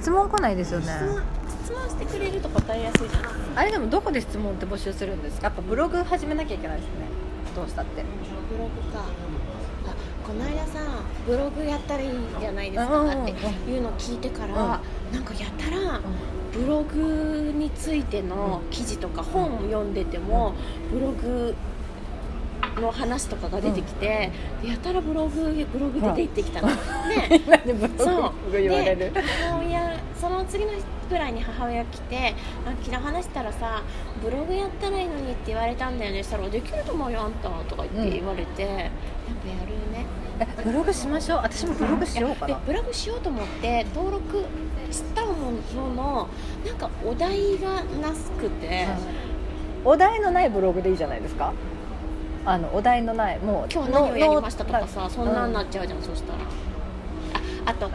質問来ないですよね。質問してくれると答えやすいじゃない？あれでもどこで質問って募集するんですか？やっぱブログ始めなきゃいけないですね。どうしたって。ブログか。あこの間さブログやったらいいんじゃないですかっていうのを聞いてから、なんかやたらブログについての記事とか本を読んでてもブログの話とかが出てきて、でやたらブログブログで出てきたの、ね なんでブロそう。グ言われる？での次の日ぐらいに母親来て「あ昨日話したらさブログやったらいいのに」って言われたんだよね。したら「できると思うよあんた」とか言って言われて、やっぱやるね。えブログしましょう。私もブログしようかな。でブログしようと思って登録したもののなんかお題がなすくて、お題のないブログでいいじゃないですか。あのお題のないもう今日何をやりましたとかさのそんなんなっちゃうじゃん、そしたらああと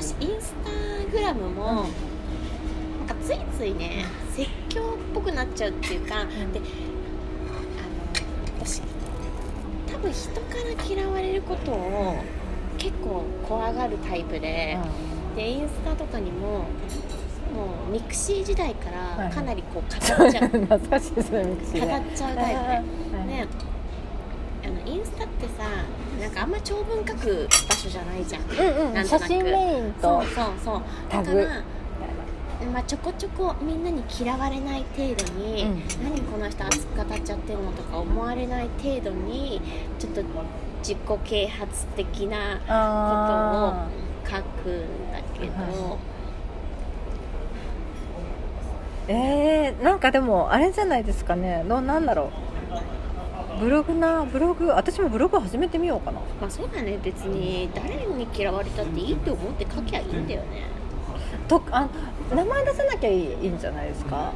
私インスタグラムも、なんかついついね説教っぽくなっちゃうっていうか、ん。であの私多分人から嫌われることを結構怖がるタイプで、でインスタとかにももう mixi 時代かはいはい。らかなりこう語っちゃう、懐かしいですね mixi ね。語っちゃうタイプで、はい。ね。あのインスタってさなんかあんま長文書く場所じゃないじゃん。うんうん。なんとなく。写真メインとそうそうそう。だからまあ、ちょこちょこみんなに嫌われない程度に、うん。何この人熱く語っちゃってるのとか思われない程度にちょっと自己啓発的なことをあ書くんだけど、はーえー、なんかでもあれじゃないですかね。どうなんだろうブログなブログ私もブログ始めてみようかな。まあそうだね。別に誰に嫌われたっていいって思って書きゃいいんだよね。とあ名前出さなきゃいいんじゃないですか？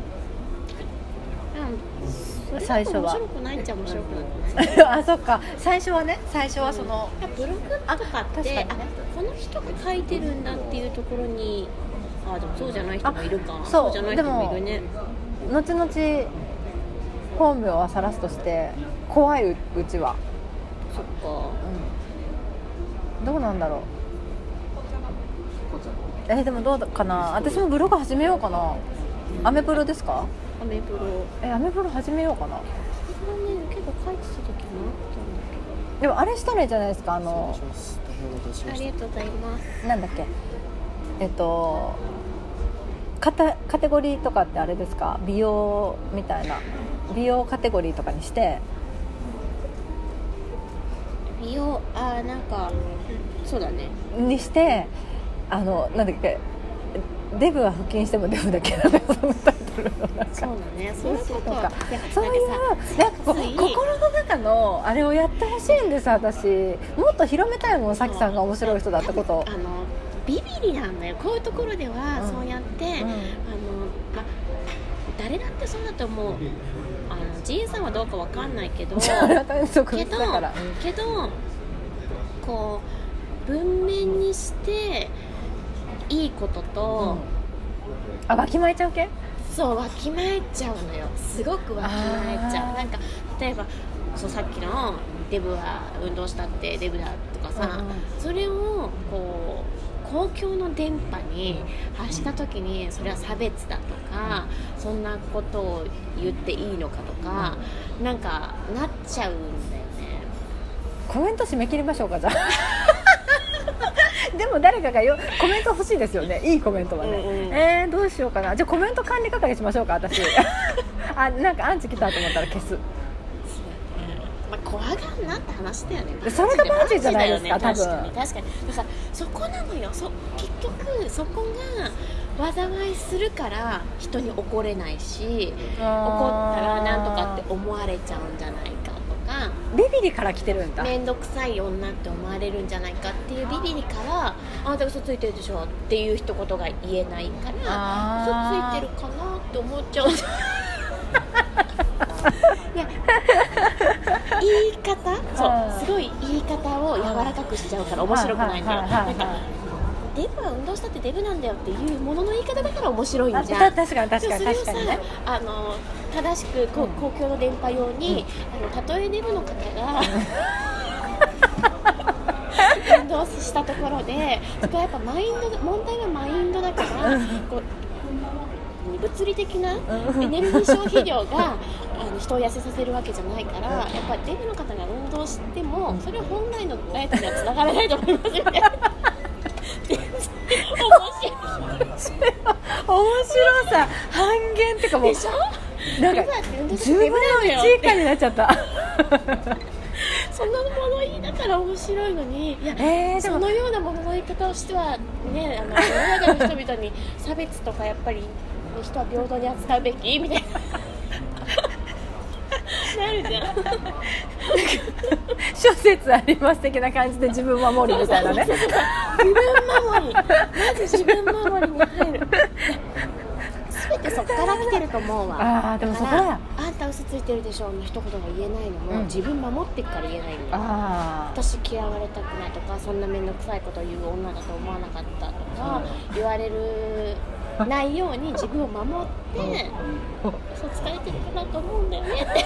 最初は。面白くないっちゃ面白くない？あそっか。最初はね。最初はその、ブログとかってあ確かにね。この人が書いてるんだっていうところにあでもそうじゃない人もいるか。あそうじゃない人もいるね。後々本名は晒すとして怖いううちは、そっか。どうなんだろう。えでもどうかな。私もブログ始めようかな。アメプロですか？アメブロ。えアメプロ始めようかな。ね結構書いてた時もあっでもあれしたらいいじゃないですか。あのたんだけどありがとうございます。なんだっけ。えっとカタカテゴリーとかってあれですか？美容みたいな。美容カテゴリーとかにして美容あーなんかそうだね。にしてあのなんだっけデブは腹筋してもデブだけどねそのタイトルのなんかそうだね。そういうことか。そういうなんかこう心の中のあれをやってほしいんです私。もっと広めたいもんさきさんが面白い人だってこと。あのビビりなんだよ。こういうところではうんそうやって、あのま誰だってそうだと思うジンさんはどうかわかんないけど けどけどこう文面にしていいことと、あわきまえちゃう系？そうわきまえちゃうのよ。すごくわきまえちゃう。なんか例えばそうさっきのデブは運動したってデブだとかさ、うんうん。それをこう公共の電波に発した時にそれは差別だとか、そんなことを言っていいのかとか、なんかなっちゃうんだよね。コメント締め切りましょうかじゃあ。でも誰かがよコメント欲しいですよね。いいコメントはね、うんうん。えー、どうしようかな。じゃあコメント管理係しましょうか私。あなんかアンチ来たと思ったら消す。まあ、怖がんなって話だよね。それがバンジーじゃないですかね多分。確かに。確かに。でさそこなのよ。そ結局そこが災いするから人に怒れないし怒ったらなんとかって思われちゃうんじゃないかとか。ビビリから来てるんだ。面倒くさい女って思われるんじゃないかっていうビビりからあなた嘘ついてるでしょ。っていう一言が言えないから嘘ついてるかなって思っちゃう。いや言い方？そう。すごい言い方を柔らかくしちゃうから面白くないんだよ。デブは運動したってデブなんだよっていうものの言い方だから面白いんあじゃん。た確かに確かに確かにね。あの正しく公共の電波用に、あのたとえデブの方が運動したところでそこはやっぱマインド問題はマインドだからこう物理的なうん。エネルギー消費量が あの人を痩せさせるわけじゃないからやっぱりデブの方が運動してもそれは本来のダイエットにはつながらないと思いますよね。面白い。面白さ。半減ってかもうなんか今って運動して10分デのブなんだよ1以下になっちゃった。そんな物言いだから面白いのにいや、えー、そのような物の言い方をしてはねあの世の中の人々に差別とかやっぱり人は平等に扱うべき？みたいな。なるじゃん。諸説あります的な感じで自分守りみたいなね。自分守り。まず自分守りに入る。全てそこから来てると思うわ。あーでもそこあんた嘘ついてるでしょの一言が言えないのも、うん。自分守ってっから言えないんだ私嫌われたくないとかそんな面倒くさいことを言う女だと思わなかったとか言われる ないように自分を守って嘘つかれてるかなと思うんだよねって。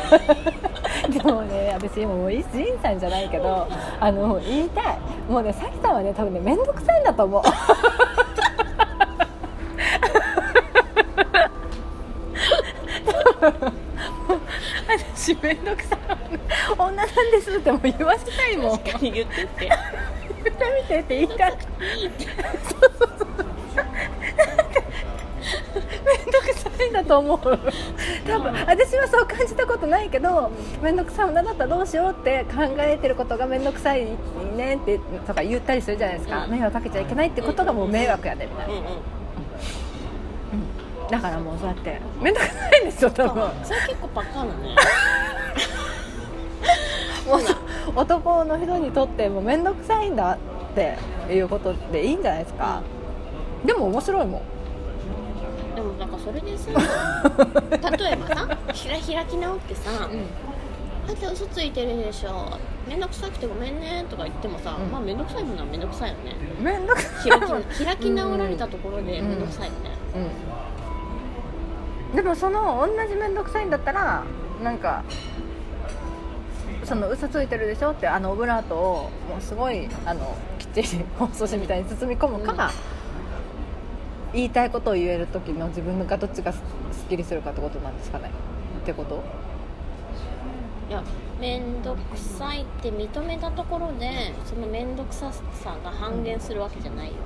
あ でもね私もうジンさんじゃないけどあの言いたい。もうねさきさんはね多分ね面倒くさいんだと思う。私面倒くさい。女なんですってもう言わせたいもん。確かに言ってって。言ってみてって言いたいいいって 面倒くさいんだと思う。多分私はそう感じたことないけど面倒くさい女だったらどうしようって考えてることが面倒くさいねってとか言ったりするじゃないですか、うん。迷惑かけちゃいけないってことがもう迷惑やでみたいな、うんうんだからもうそうやって。面倒くさいんですよ多分。あそれ結構バカなね。もう男の人にとっても面倒くさいんだっていうことでいいんじゃないですか。でも面白いもんでもなんかそれでさ 例えばさひら開き直ってさ、あん。た嘘ついてるでしょ面倒くさくてごめんねとか言ってもさ、うん。まあ面倒くさいものは面倒くさいよね。面倒くさい開き開き直られたところで面倒くさいよね、うん、でもその同じ面倒くさいんだったらなんかその嘘ついてるでしょってあのオブラートをもうすごいあのきっちり包装紙みたいに包み込むか、言いたいことを言える時の自分がどっちがすすっきりするかってことなんですかね。ってこと？いや面倒くさいって認めたところでその面倒くささが半減するわけじゃないよね。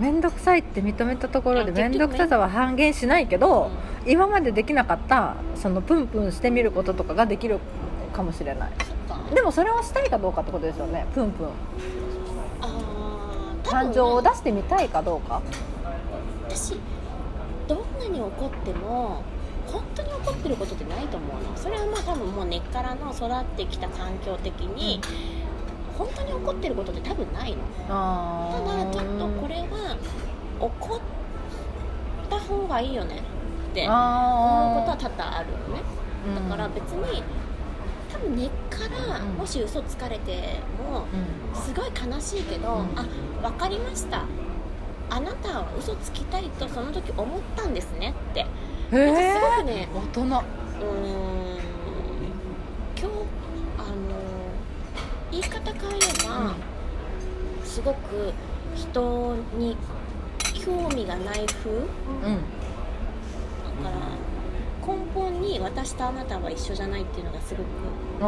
面倒くさいって認めたところで面倒くささは半減しないけど、今までできなかったそのプンプンしてみることとかができるかもしれない。でもそれをしたいかどうかってことですよね。プンプン。あー多分感情を出してみたいかどうか私どんなに怒っても本当に怒ってることってないと思うの。それはまあ多分もう根っからの育ってきた環境的に、本当に怒ってることって多分ないの。あただちょっとこれは怒った方がいいよねって思うことはあ多々あるよね。ーだから別に多分根っからうん。もし嘘つかれてもうん。すごい悲しいけど、うん。あ分かりましたあなたは嘘つきたいとその時思ったんですねって。へなんかすえごくね大人。うーん。今日あの言い方変えれば、すごく人に興味がない風。うん。だから根本に私とあなたは一緒じゃないっていうのがすごく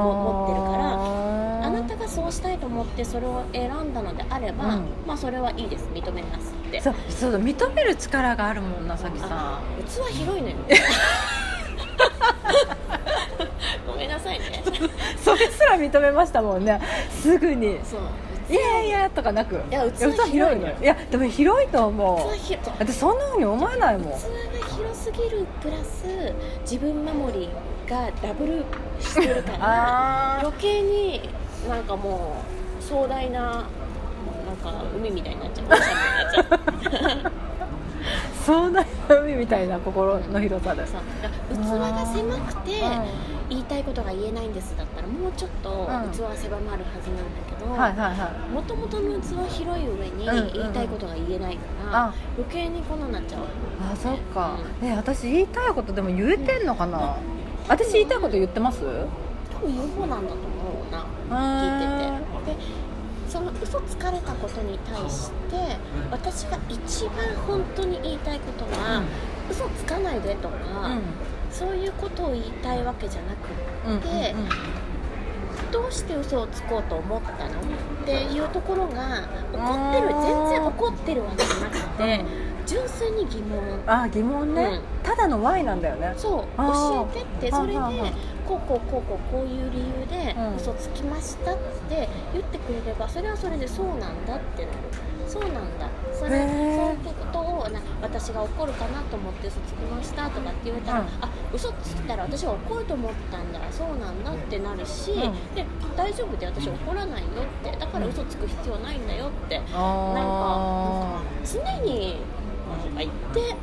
思ってるからあなたがそうしたいと思ってそれを選んだのであれば、うん。まあそれはいいです認めますって。そうそうだ認める力があるもんなさきさあ器広いのよ。ごめんなさいね。んそれすら認めましたもんね。すぐに。そういやいやとかなく。いや器器広いのよ。いやでも広いと思う。器広い。私そんなふうに思えないもん。器が広すぎるプラス自分守りがダブルしてるから あ余計になんかもう壮大ななんか海みたいになっちゃう。壮大な海みたいな心の広さですそう。だから器が狭くてうん。言いたいことが言えないんですだったらもうちょっとん。器は狭まるはずなんだけど、もともとの器広い上にうんうんうん。言いたいことが言えないから、あ。余計にこんなになっちゃう。あそっか。え私言いたいことでも言えてんのかな？私言いたいこと言ってます？多分言う方なんだと思うな。聞いてて。でその嘘つかれたことに対して私が一番本当に言いたいことは、嘘つかないでとか、そういうことを言いたいわけじゃなくって、うんうんうん。どうして嘘をつこうと思ったの？っていうところが怒ってる全然怒ってるわけじゃなくて、純粋に疑問。あ疑問ね、うん。ただの Y なんだよね。そう。教えてってそれでこうこうこうこうこういう理由でうん。嘘つきましたって言ってくれればそれはそれでそうなんだってなる。そうなんだ。それそういうことをな私が怒るかなと思って嘘つきましたとかって言われたら、うん。あ嘘ついたら私は怒ると思ったんだ。そうなんだってなるし、うん。で大丈夫で私怒らないよって。だから嘘つく必要ないんだよって。あ常になんか言って、ー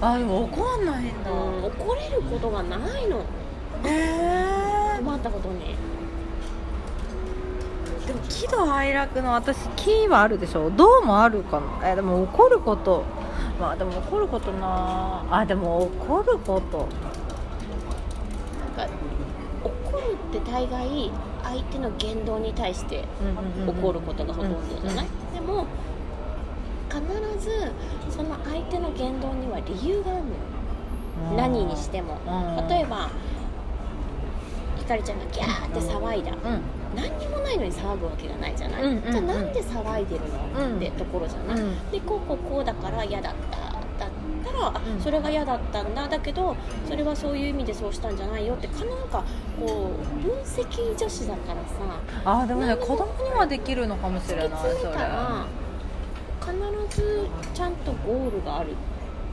あでも怒んないんだ、うん、怒れることがないの。へえ困ったことに。でも喜怒哀楽の私喜はあるでしょ。どうもあるかな。えでも怒ること。まあでも怒ることな。あでも怒ること。なんか怒るって大概相手の言動に対して怒ることがほとんどじゃない、でも必ずその相手の言動には理由があるのよ。何にしても。例えばひかりちゃんがギャーって騒いだ。うん。何にもないのに騒ぐわけがないじゃない、うんうんうん。じゃあなんで騒いでるの、うん。ってところじゃない、うん。でこうこうこうだから嫌だった。だったら、あうん。それが嫌だったんだ。だけどそれはそういう意味でそうしたんじゃないよってかなんかこう分析女子だからさ。あでもね子供にはできるのかもしれない突き詰それめたら必ずちゃんとゴールがある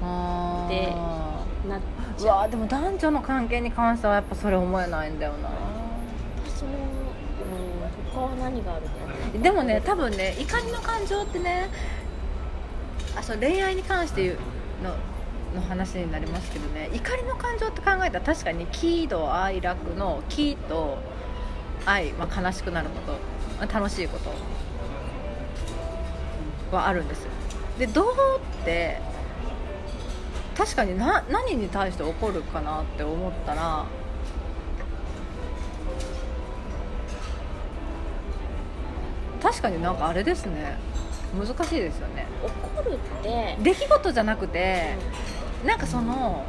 あでーなっうちゃう。わでも男女の関係に関してはやっぱそれ思えないんだよな。その、うん、他は何があるかでもね多分ね怒りの感情ってねあそう恋愛に関して言うのの話になりますけどね怒りの感情って考えたら確かに喜怒哀楽の喜と愛、まあ、悲しくなること。まあ楽しいことはあるんですよ。でどうって確かにな何に対して怒るかなって思ったら確かになんかあれですね。難しいですよね。怒るって出来事じゃなくてなんかその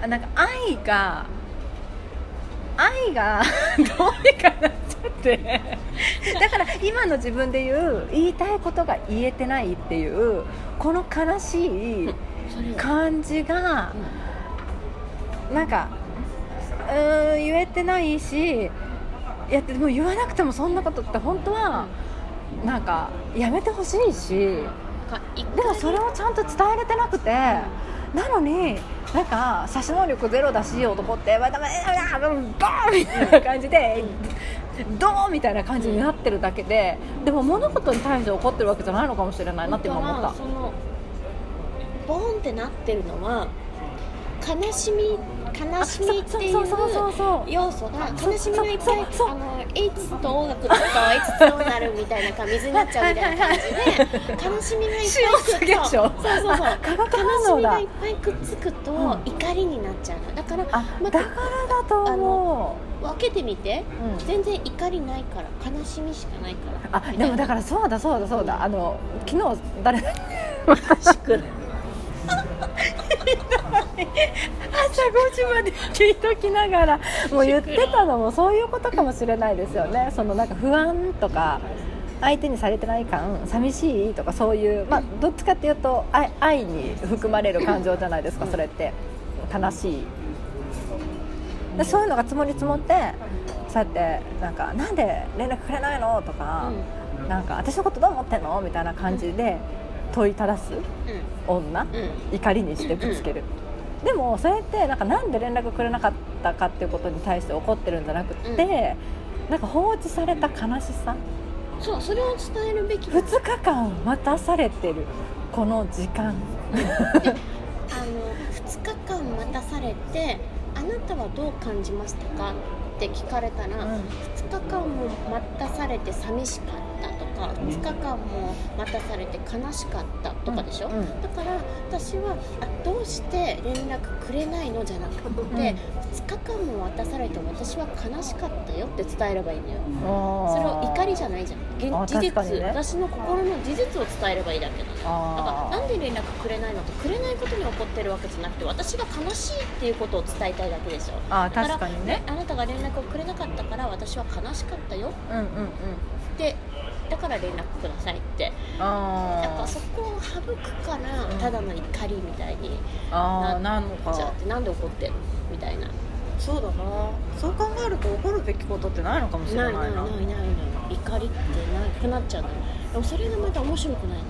あなんか愛が愛が どうにかなっちゃって。だから今の自分で言う言いたいことが言えてないっていうこの悲しい感じがなんかうーん言えてないしいやでも言わなくてもそんなことって本当はなんかやめてほしいし。かでもそれをちゃんと伝えれてなくてなのになんか差し能力ゼロだし男ってまたまたドーンみたいな感じでドーンみたいな感じになってるだけででも物事に対して怒ってるわけじゃないのかもしれないなって今思った。ボーンってなってるのは悲しみ悲しみっていそう要素が悲しみがいっぱいそうそうあの H と音楽といつどうなるみたいな感じ水になっちゃうみたいな感じで悲しみがいっぱい塩すげでしょそうそう悲しみがいっぱいくっつくとうん怒りになっちゃうのだからあまただからだと思分けてみてう、うん全然怒りないから悲しみしかないからあでもだからそうだそうだそうだあの昨日誰私く朝5時まで聞いときながらもう言ってたのもそういうことかもしれないですよね。そのなんか不安とか相手にされてない感寂しいとかそういう、まあ、どっちかっていうと愛愛に含まれる感情じゃないですかそれって。悲しい。でそういうのが積もり積もってそうやってなんかなんで連絡くれないのとか、なんか私のことどう思ってんの？みたいな感じで問いただす女、怒りにしてぶつける、でもそれってなんかなんで連絡くれなかったかっていうことに対して怒ってるんじゃなくって、なんか放置された悲しさ。そうそれを伝えるべき2日間待たされてる。この時間。あの2日間待たされてあなたはどう感じましたか？って聞かれたら、うん。2日間も待たされて寂しかったとか2日間も待たされて悲しかったとかでしょ、うん。うんだから私はあどうして連絡くれないのじゃなくて、ん。2日間も待たされて私は悲しかったよって伝えればいいのよ。そそれを怒りじゃないじゃん。事実、ね。私の心の事実を伝えればいいだけなの。よだあからなんで連絡くれないのとくれないことに怒ってるわけじゃなくて私が悲しいっていうことを伝えたいだけでしょ。あ確かにね。あなたが連絡をくれなかったから私は悲しかったよ。うんうんうんっから連絡くださいって。あやっぱそこを省くからうん。ただの怒りみたいになのかじゃあってなんで怒ってるの？みたいな。そうだな。そう考えると怒るべきことってないのかもしれなな。ないいないないないない。怒りってなくなっちゃうのよ。でもそれがまた面白くないの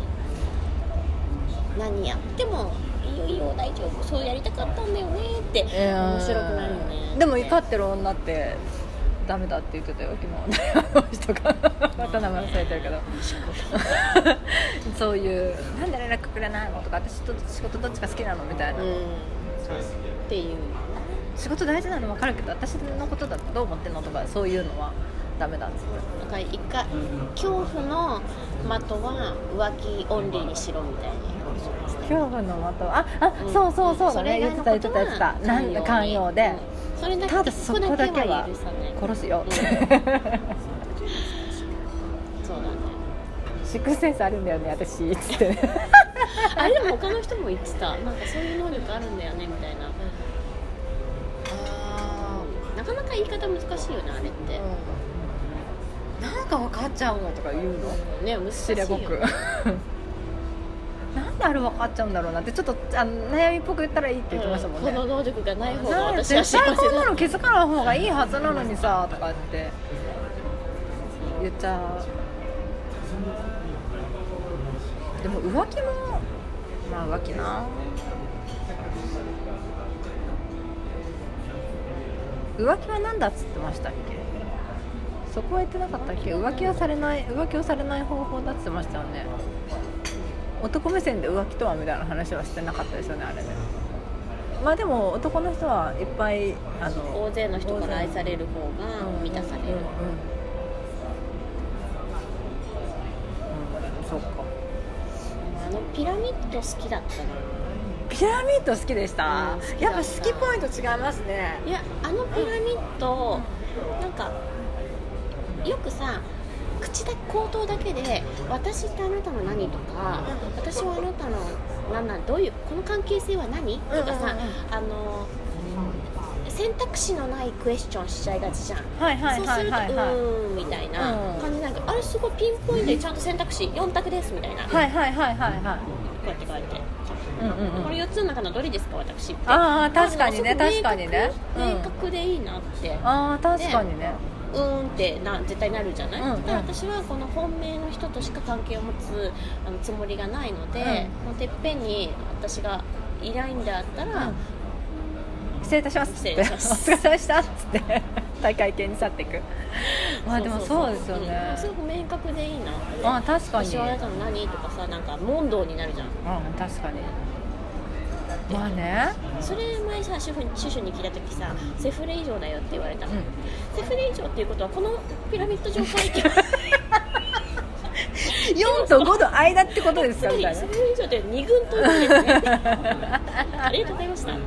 何やってもいいよいいよ大丈夫。そうやりたかったんだよねって面白くないよねでも怒ってる女ってダメだって言ってたよ。昨日。あの人が。また名前忘れてるけど。そういう「なんで連絡くれないの?」とか「私と仕事どっちが好きなの?」みたいな、うん。っていう。仕事大事なの分かるけど私のことだとどう思ってんのとかそういうのはダメだっつって。だから一回恐怖の的は浮気オンリーにしろみたいに恐怖の的ああ、うん。そうそうそうだね。以言ってた言ってた言ってた。なんだ寛容で、うんそれだけただそこだけは殺すよ。って、そうだね。シックスセンスあるんだよね私つって。あれでも他の人も言ってた。なんかそういう能力あるんだよねみたいな。なかなか言い方難しいよねあれって、なんか分かっちゃうのとか言うの？ね難しいよ知れぼくなんであれ分かっちゃうんだろうなってちょっとあの悩みっぽく言ったらいいって言ってましたもんね、この能力がない方が私は絶対こんなだの気づかない方がいいはずなのにさとかって言っちゃうでも浮気もまあ浮気な浮気は何だっつってましたっけそこは言ってなかったっけ浮気はされない浮気をされない方法だって言ってましたよね男目線で浮気とはみたいな話はしてなかったですよねあれね。まあでも男の人はいっぱいあの大勢の人から愛される方が満たされる、うんうんうん。うん。そっか。あのピラミッド好きだったな。ピラミッド好きでした、うんやっぱ好きポイント違いますね。いやあのピラミッド、なんかよくさ口だ口頭だけで「私ってあなたの何?」とか「私はあなたの何なんどういうこの関係性は何?」とかさ、うんうんうん。あの選択肢のないクエスチョンしちゃいがちじゃん。はいはいそうすると、はいはい。うはいーんみたいなうん。感じなんか、あれすごいピンポイントでちゃんと選択肢4択ですみたいな、こはいはいはいはい。はうやって書いて、いうんうんうん。これ4つの中のどれですか私って。ああ確かにね確かにね。明確でいいなって、ああ確かにねうーんってな絶対なるじゃない、うんうん。だから私はこの本命の人としか関係を持つあのつもりがないので、うん。もうてっぺんに私がいないんだったら、うん。失礼いたします失礼いたします。お疲れ様でしたっつって。大会系に去っていく。まあでもそうですよね。うん。すごく明確でいいなあ確かに。私はあなたの何？とかさなんか問答になるじゃん。うん確かにまあね。それ前さ主婦に主婦に聞いた時さセフレ以上だよって言われたの、うん。セフレ以上っていうことはこのピラミッド上からいけ4と5の間ってことですかみたいな。セフレ以上って二軍ということですねありがとうございましたい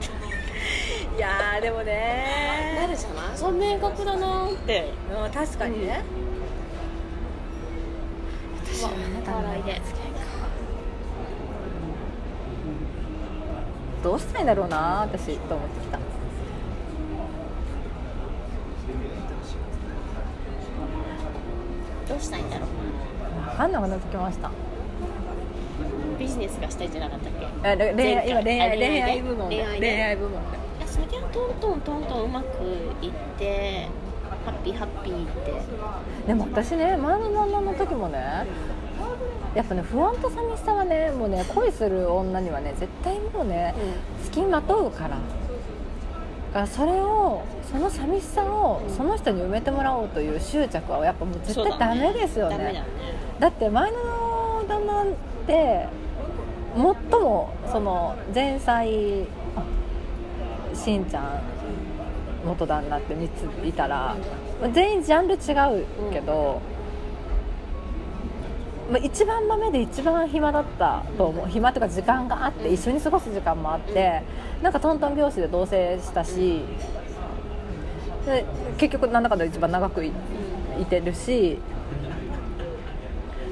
やーでもなねるじゃないそう明確だなーってうん確かにね、私はあなたの笑いでどうしたいんだろうな私と思ってきた。どうしたいんだろう。分かんなくなってきました？ビジネスがしたいんじゃなかったっけ？恋愛今恋愛あ恋愛部門で。恋愛部門で。いやそりゃトントントントンうまくいってハッピーハッピーって。でも私ね前の旦那の時もねやっぱね不安と寂しさはねもうね恋する女にはね絶対もうね付きまとうから。だからそれをその寂しさをその人に埋めてもらおうという執着はやっぱもう絶対ダメですよね。ダメだね。だって前の旦那って最もその前妻あしんちゃん元旦那って3ついたら全員ジャンル違うけど、まあ、一番豆で一番暇だったと思う。暇というか時間があって一緒に過ごす時間もあってなんかトントン拍子で同棲したしで結局なんだかんだ一番長くいいてるし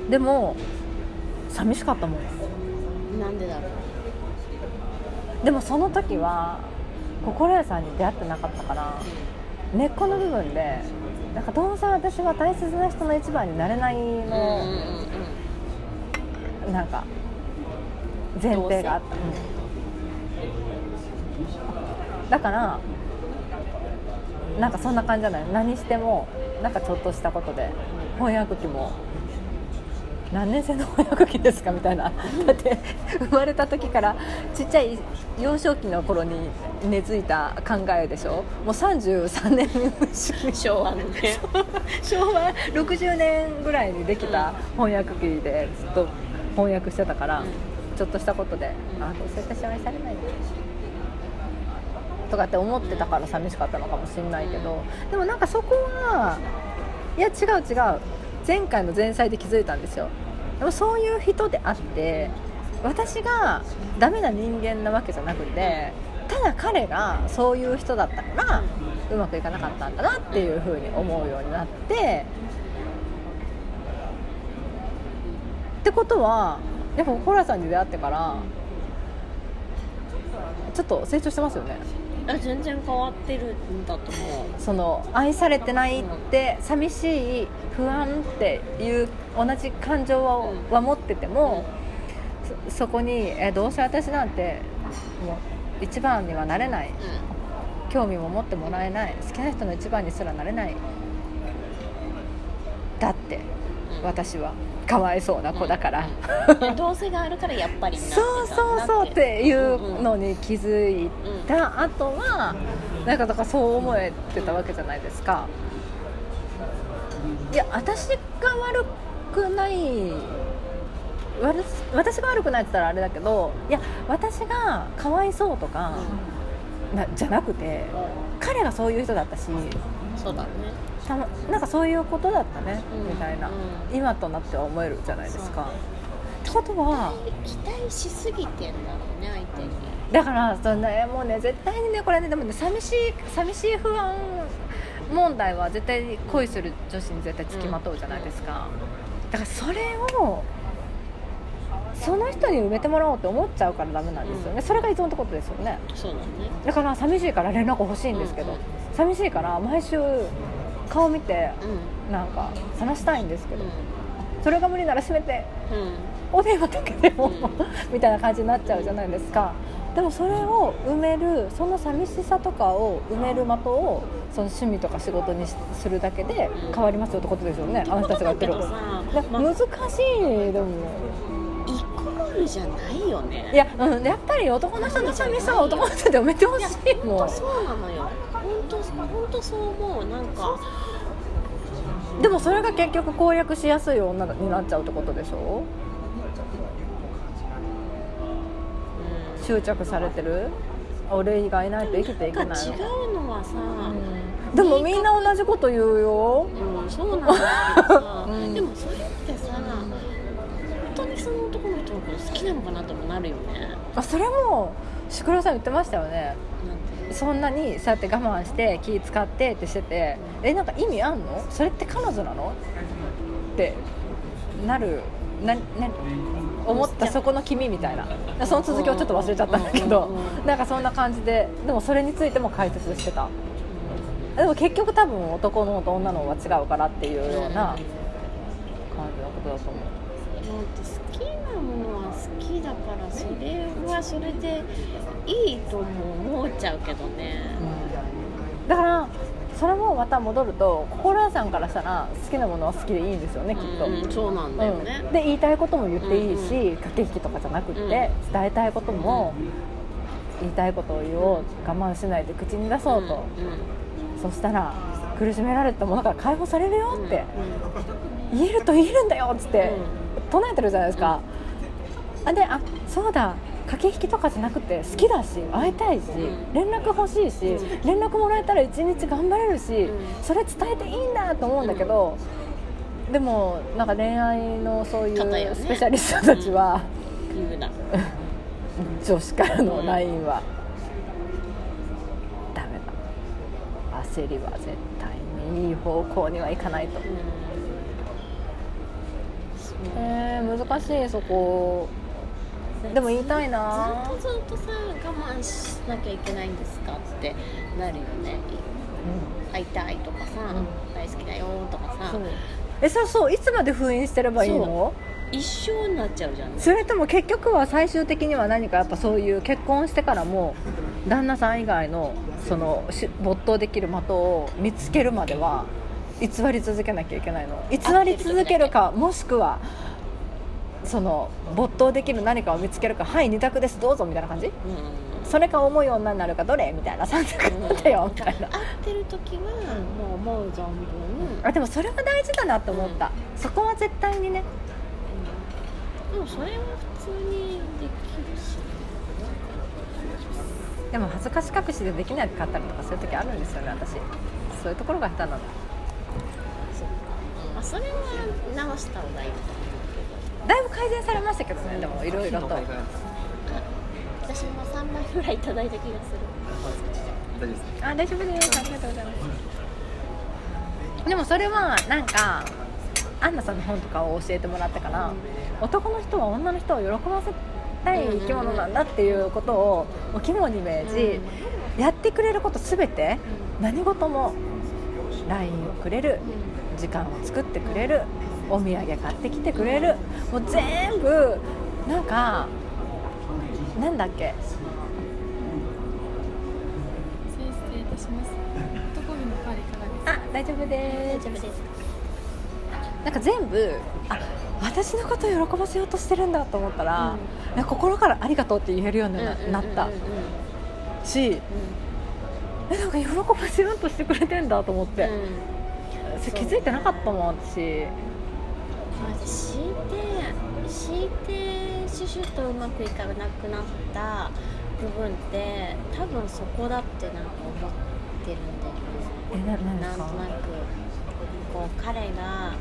でも寂しかったもん。なんでだろう。でもその時は心屋さんに出会ってなかったから根っこの部分でなんかどうせ私は大切な人の一番になれないの、うんなんか前提があった、うん。だからなんかそんな感じじゃない何してもなんかちょっとしたことで翻訳機も何年生の翻訳機ですかみたいな。だって生まれた時からちっちゃい幼少期の頃に根付いた考えでしょ。もう33年式昭和のね 昭和60年ぐらいにできた翻訳機でずっと翻訳してたから、うん。ちょっとしたことで、うん。あどうせ私は愛されない。とかって思ってたから寂しかったのかもしれないけど、でもなんかそこはいや違う違う。前回の前菜で気づいたんですよ。でもそういう人であって私がダメな人間なわけじゃなくてただ彼がそういう人だったからうまくいかなかったんだなっていうふうに思うようになってってことはやっぱコラさんに出会ってからちょっと成長してますよね。あ全然変わってるんだと思う。その愛されてないって寂しい不安っていう同じ感情は,、うんは持ってても、そそこにえどうせ私なんてもう一番にはなれない。興味も持ってもらえない。好きな人の一番にすらなれない。だってうん。私はかわいそうな子だから、でどうせがあるからやっぱりそうそうそうっていうのにに気づいた後はなんかだからそう思えてたわけじゃないですか。いや私が悪くない悪私が悪くないって言ったらあれだけどいや私がかわいそうとか、なじゃなくて彼がそういう人だったし。そうだねたまなんかそういうことだったね、うん。みたいな、うん。今となっては思えるじゃないですか。ってことは期待しすぎてんだろうね相手に。だからそんなもうね絶対にねこれねでもね寂しい寂しい不安問題は絶対に恋する女子に絶対つきまとうじゃないですか、だからそれをその人に埋めてもらおうって思っちゃうからダメなんですよね、それが依存ってことですよね。そうだね。だから寂しいから連絡欲しいんですけど、うんうん。寂しいから毎週顔見てうん。なんか話したいんですけど、うそれが無理ならせめてんうん。お電話だけでも、うん。みたいな感じになっちゃうじゃないですか。でもそれを埋めるその寂しさとかを埋める的をその趣味とか仕事にしするだけでうん。変わりますよってことですよね、あの人たちがやってる。難しいでも。イコールじゃないよね。いや、うん、やっぱり男の人の寂しさは男の人で埋めてほしいもん。そうなのよ本当本当そう思うなんか。でもそれが結局攻略しやすい女になっちゃうってことでしょ？うん。執着されてる？俺以外いないと生きていけないの？うのはさ、でもみんな同じこと言うよ。うん、そうなんだけどさ、うん。でもそれってさ本当にその男の人のこと好きなのかなともなるよね。あそれも宿郎さん言ってましたよねそんなにそうやって我慢して気使ってってしててえなんか意味あんの？それって彼女なの？ってなるなな思ったそこの君みたいな。その続きをちょっと忘れちゃったんだけどなんかそんな感じででもそれについても解説してた。でも結局多分男のと女のは違うからっていうような感じのことだと思う。のは好きだからそれはそれでいいとも思っちゃうけどね、だからそれもまた戻ると心屋さんからしたら好きなものは好きでいいんですよねきっと、うんそうなんだよね、うん。で言いたいことも言っていいし、うん駆け引きとかじゃなくって、うん。伝えたいことも、言いたいことを言おう我慢しないで口に出そうと、そしたら苦しめられたものから解放されるようんって、言えると言えるんだよっつって、う唱えてるじゃないですか、あであそうだ。駆け引きとかじゃなくて好きだし会いたいし、うん。連絡欲しいし、うん。連絡もらえたら一日頑張れるし、うん。それ伝えていいんだと思うんだけど、でもなんか恋愛のそういうスペシャリストたちは、女子 からの LINE は、ダメだ。焦りは絶対にいい方向にはいかないと、えー、難しいそこでも言いたいな。ずっとずっとさ我慢しなきゃいけないんですかってなるよね。会いたいとかさ、うん。大好きだよとかさ。えそうそういつまで封印してればいいの？一生になっちゃうじゃん。それとも結局は最終的には何かやっぱそういう結婚してからも旦那さん以外のそのし没頭できる的を見つけるまでは偽り続けなきゃいけないの？偽り続けるかもしくはその没頭できる何かを見つけるかはい二択ですどうぞみたいな感じ？うん。それか重い女になるかどれみたいな3択だよみたいな。会ってる時はもう思う存分、あでもそれは大事だなと思った、そこは絶対にね。でもそれは普通にできるし。でも恥ずかし隠しでできなかったりとかそういう時あるんですよね私。そういうところが下手なのそうまあそれは直した方がいいだいぶ改善されましたけどねでもいろいろと。私も3枚ぐらいいただいた気がする。大丈夫です。あ大丈夫です。ありがとうございます。でもそれはなんかアンナさんの本とかを教えてもらってから、男の人は女の人を喜ばせたい生き物なんだっていうことをお肝に銘じ、やってくれること全て何事も LINE をくれる時間を作ってくれるお土産買ってきてくれる。もう全部なんかなんだっけ。失。あ大丈夫大です。丈夫です。なんか全部あ私のことを喜ばせようとしてるんだと思ったら、なんか心からありがとうって言えるようにな,、なったうんうんなん。か喜ばせようとしてくれてんだと思って、うん。それ気づいてなかったもん私まず敷いて敷いてシュシュッとうまくいかなくなった部分って多分そこだってなんか思ってるんだよね。えななんですか？なんとなくこう彼が、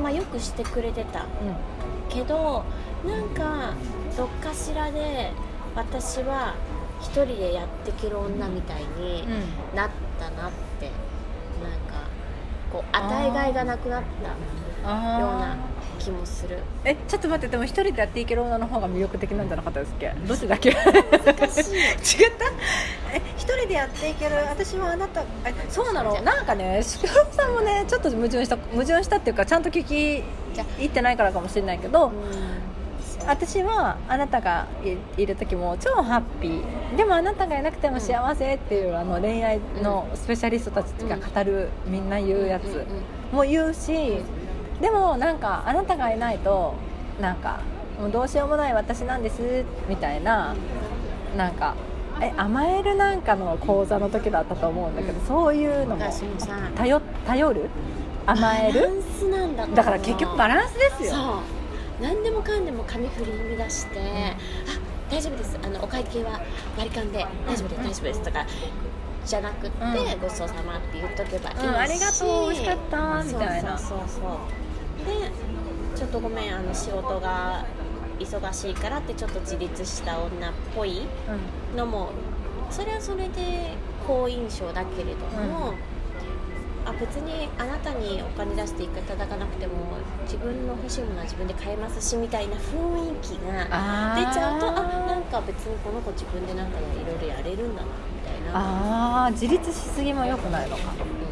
まあ、よくしてくれてた。けどなんかどっかしらで私は一人でやってける女みたいにうん、うんなったなって。なんかこう与えがいがなくなったような気もする。えちょっと待ってでも一人でやっていける女の方が魅力的なんじゃなかったですっけ？どっちだっけ？違った？え一人でやっていける私はあなたえそうなの？なんかねしくろさんもねちょっと矛盾した矛盾したっていうかちゃんと聞き入ってないからかもしれないけどうん私はあなたがいいる時も超ハッピー。でもあなたがいなくても幸せっていう、あの恋愛のスペシャリストたちが語る、みんな言うやつ、も言うしでもなんかあなたがいないとなんかもうどうしようもない私なんですみたいななんかえ甘えるなんかの講座の時だったと思うんだけど、うん。そういうのも頼頼る？甘える？だから結局バランスですよ。そう何でもかんでも紙振り乱して、あ大丈夫です。あのお会計は割り勘で大丈夫です。大丈夫です。とかじゃなくって、うん。ごちそうさまって言っとけばいいし、うんありがとう。美味しかった。みたいな。そうそうそうそう。でちょっとごめんあの仕事が忙しいからってちょっと自立した女っぽいのもそれはそれで好印象だけれども、あ別にあなたにお金出していただかなくても自分の欲しいものは自分で買えますしみたいな雰囲気が出ちゃうとあなんか別にこの子自分でなんかいろいろやれるんだなみたいな。ああ自立しすぎも良くないのか。うん。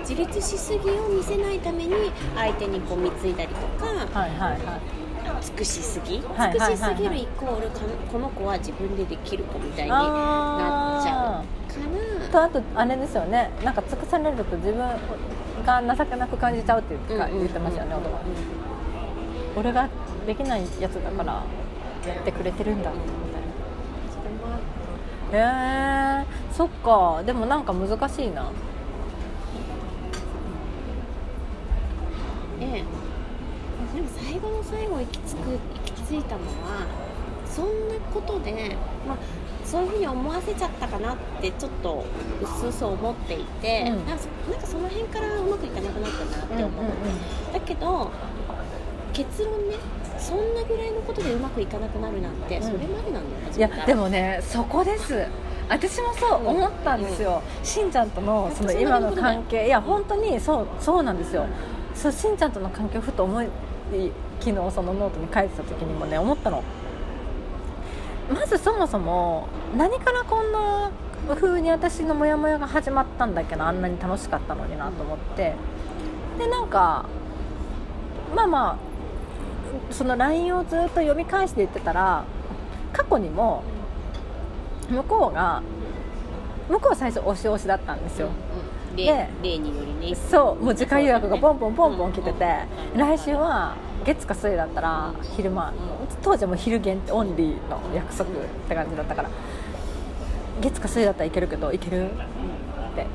自立しすぎを見せないために相手にこう貢いだりとかはいはいはい。尽くしすぎ尽くしすぎるイコールかこの子は自分でできる子みたいになっちゃうからとあとあれですよね。なんか尽くされると自分が情けなく感じちゃうって言って,、言ってましたよね男は。俺ができないやつだからやってくれてるんだみたいな。へえそっか。でもなんか難しいな。ええ。でも最後の最後行き着く行き着いたのはそんなことで、まあ、そういうふうに思わせちゃったかなってちょっとうすうす思っていて、うん。なんかその辺からうまくいかなくなったなって思う、だけど結論ねそんなぐらいのことでうまくいかなくなるなんて、ん。それまでなんだよい始めた？らやでもねそこです。私もそう思ったんですよ、しんちゃんとのその今の関係いや本当にそうそうなんですよ、そうしんちゃんとの関係をふと思い昨日そのノートに書いてた時にもね思ったのまずそもそも何からこんな風に私のモヤモヤが始まったんだっけなあんなに楽しかったのになと思って。でなんかまあまあその LINE をずっと読み返して言ってたら過去にも向こうが向こうは最初押し押しだったんですよ、うんで例例によりね。そうもう時間予約がポンポンポンポン来てて、うん来週は月か水だったら昼間、当時はもう昼限定オンリーの約束って感じだったから月か水だったらいけるけどいけるって。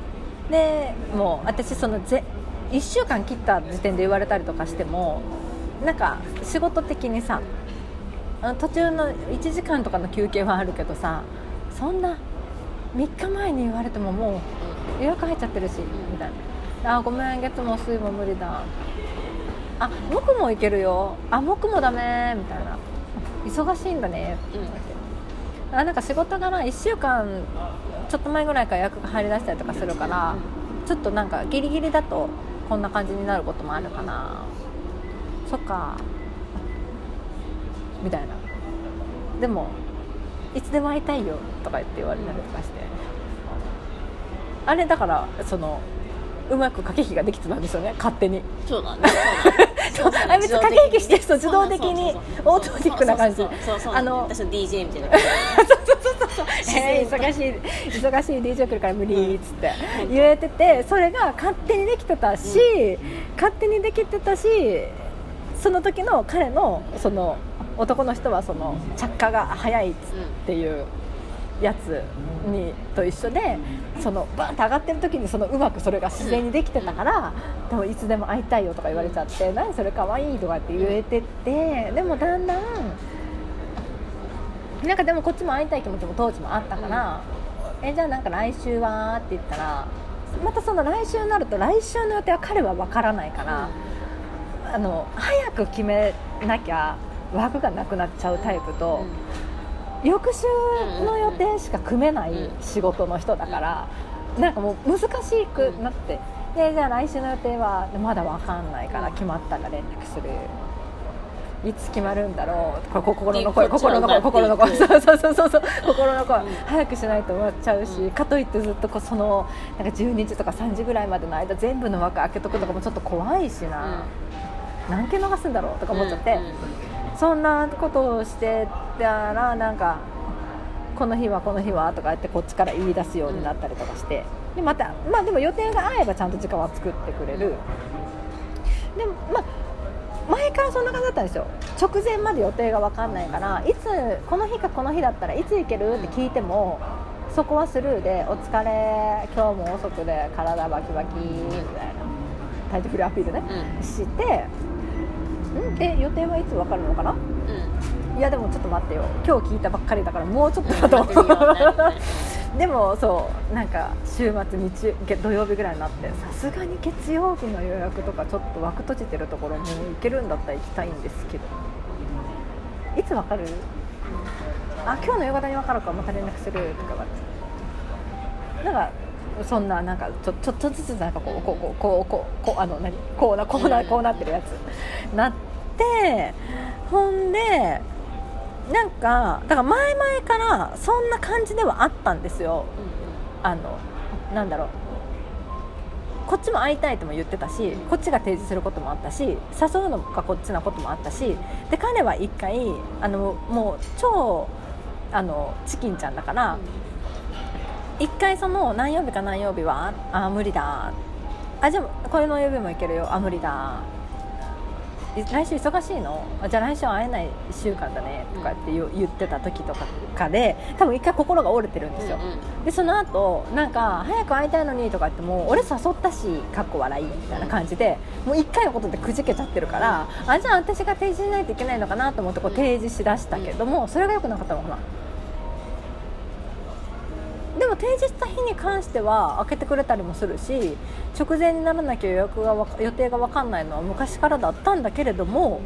でもう私そのぜ1週間切った時点で言われたりとかしてもなんか仕事的にさ途中の1時間とかの休憩はあるけどさそんな3日前に言われてももう予約入っちゃってるしみたいな。あごめん月も水も無理だ。あ木もいけるよ。あ木もダメみたいな。忙しいんだね。あなんか仕事柄1週間ちょっと前ぐらいから予約が入りだしたりとかするからちょっとなんかギリギリだとこんな感じになることもあるかな。そっか。みたいな。でもいつでも会いたいよとか言って言われたりとかして。あれだからそのうまく駆け引きができてたんですよね勝手に。そうだねそう あれ別に駆け引きしてそう自動的にオートマティックな感じ。そうそうそうあの私の DJ みたいな。感じえー忙しい忙しい DJ 来るから無理っつって。言えててそれが勝手にできてたし、勝手にできてたしその時の彼のその男の人はその着火が早いっつっていうやつにと一緒でそのバーンって上がってる時にそのうまくそれが自然にできてたから、でもいつでも会いたいよとか言われちゃって何それ可愛いいとかって言えててでもだんだんなんかでもこっちも会いたい気持ちも当時もあったから、えじゃあなんか来週はって言ったらまたその来週になると来週の予定は彼は分からないから、あの早く決めなきゃ枠がなくなっちゃうタイプと、翌週の予定しか組めない仕事の人だから、なんかもう難しくなって、でじゃあ来週の予定はまだ分かんないから決まったら連絡する。いつ決まるんだろう。これ心の声心の声心の声。待そうそうそうそうそう。心の声、うん。早くしないと終わっちゃうし、うん。かといってずっとこうそのなんか12時とか3時ぐらいまでの間全部の枠開けとくとかもちょっと怖いしな、何件逃すんだろうとか思っちゃって、そんなことをしてたらなんかこの日はこの日はとか言ってこっちから言い出すようになったりとかして、でまたまあでも予定が合えばちゃんと時間は作ってくれる、でもまあ前からそんな感じだったんですよ。直前まで予定が分かんないからいつこの日かこの日だったらいつ行けるって聞いてもそこはスルーで「お疲れ今日も遅くで体バキバキ」みたいな。体調不良アピールね、してん。で予定はいつ分かるのかな？いやでもちょっと待ってよ。今日聞いたばっかりだからもうちょっとだと待ってみよ。うね でもそうなんか週末日土曜日ぐらいになってさすがに月曜日の予約とかちょっと枠閉じてるところもう行けるんだったら行きたいんですけど。いつわかる？あ今日の夕方に分かるからまた連絡するとか言われて。なんかそんななんかちょちょっとずつなんかこうこうこうこうこうこうあの何こうなこうなこうなってるやつなってほんでなんかだから前々からそんな感じではあったんですよあのなんだろうこっちも会いたいとも言ってたしこっちが提示することもあったし誘うのがこっちなこともあったしで彼は一回あのもう超あのチキンちゃんだから一回その何曜日か何曜日はあ無理だ。あじゃあこれの曜日もいけるよ。あ無理だ。来週忙しいの？あじゃあ来週会えない1週間だね。とかって言ってた時とかかで多分一回心が折れてるんですよ、うんうん。でその後なんか早く会いたいのにとかってもう俺誘ったしかっこ笑いみたいな感じでもう1回のことでくじけちゃってるからあじゃあ私が提示しないといけないのかなと思ってこう提示しだしたけどもそれが良くなかったのかな。でも提示した日に関しては開けてくれたりもするし直前にならなきゃ予約が予定が分かんないのは昔からだったんだけれども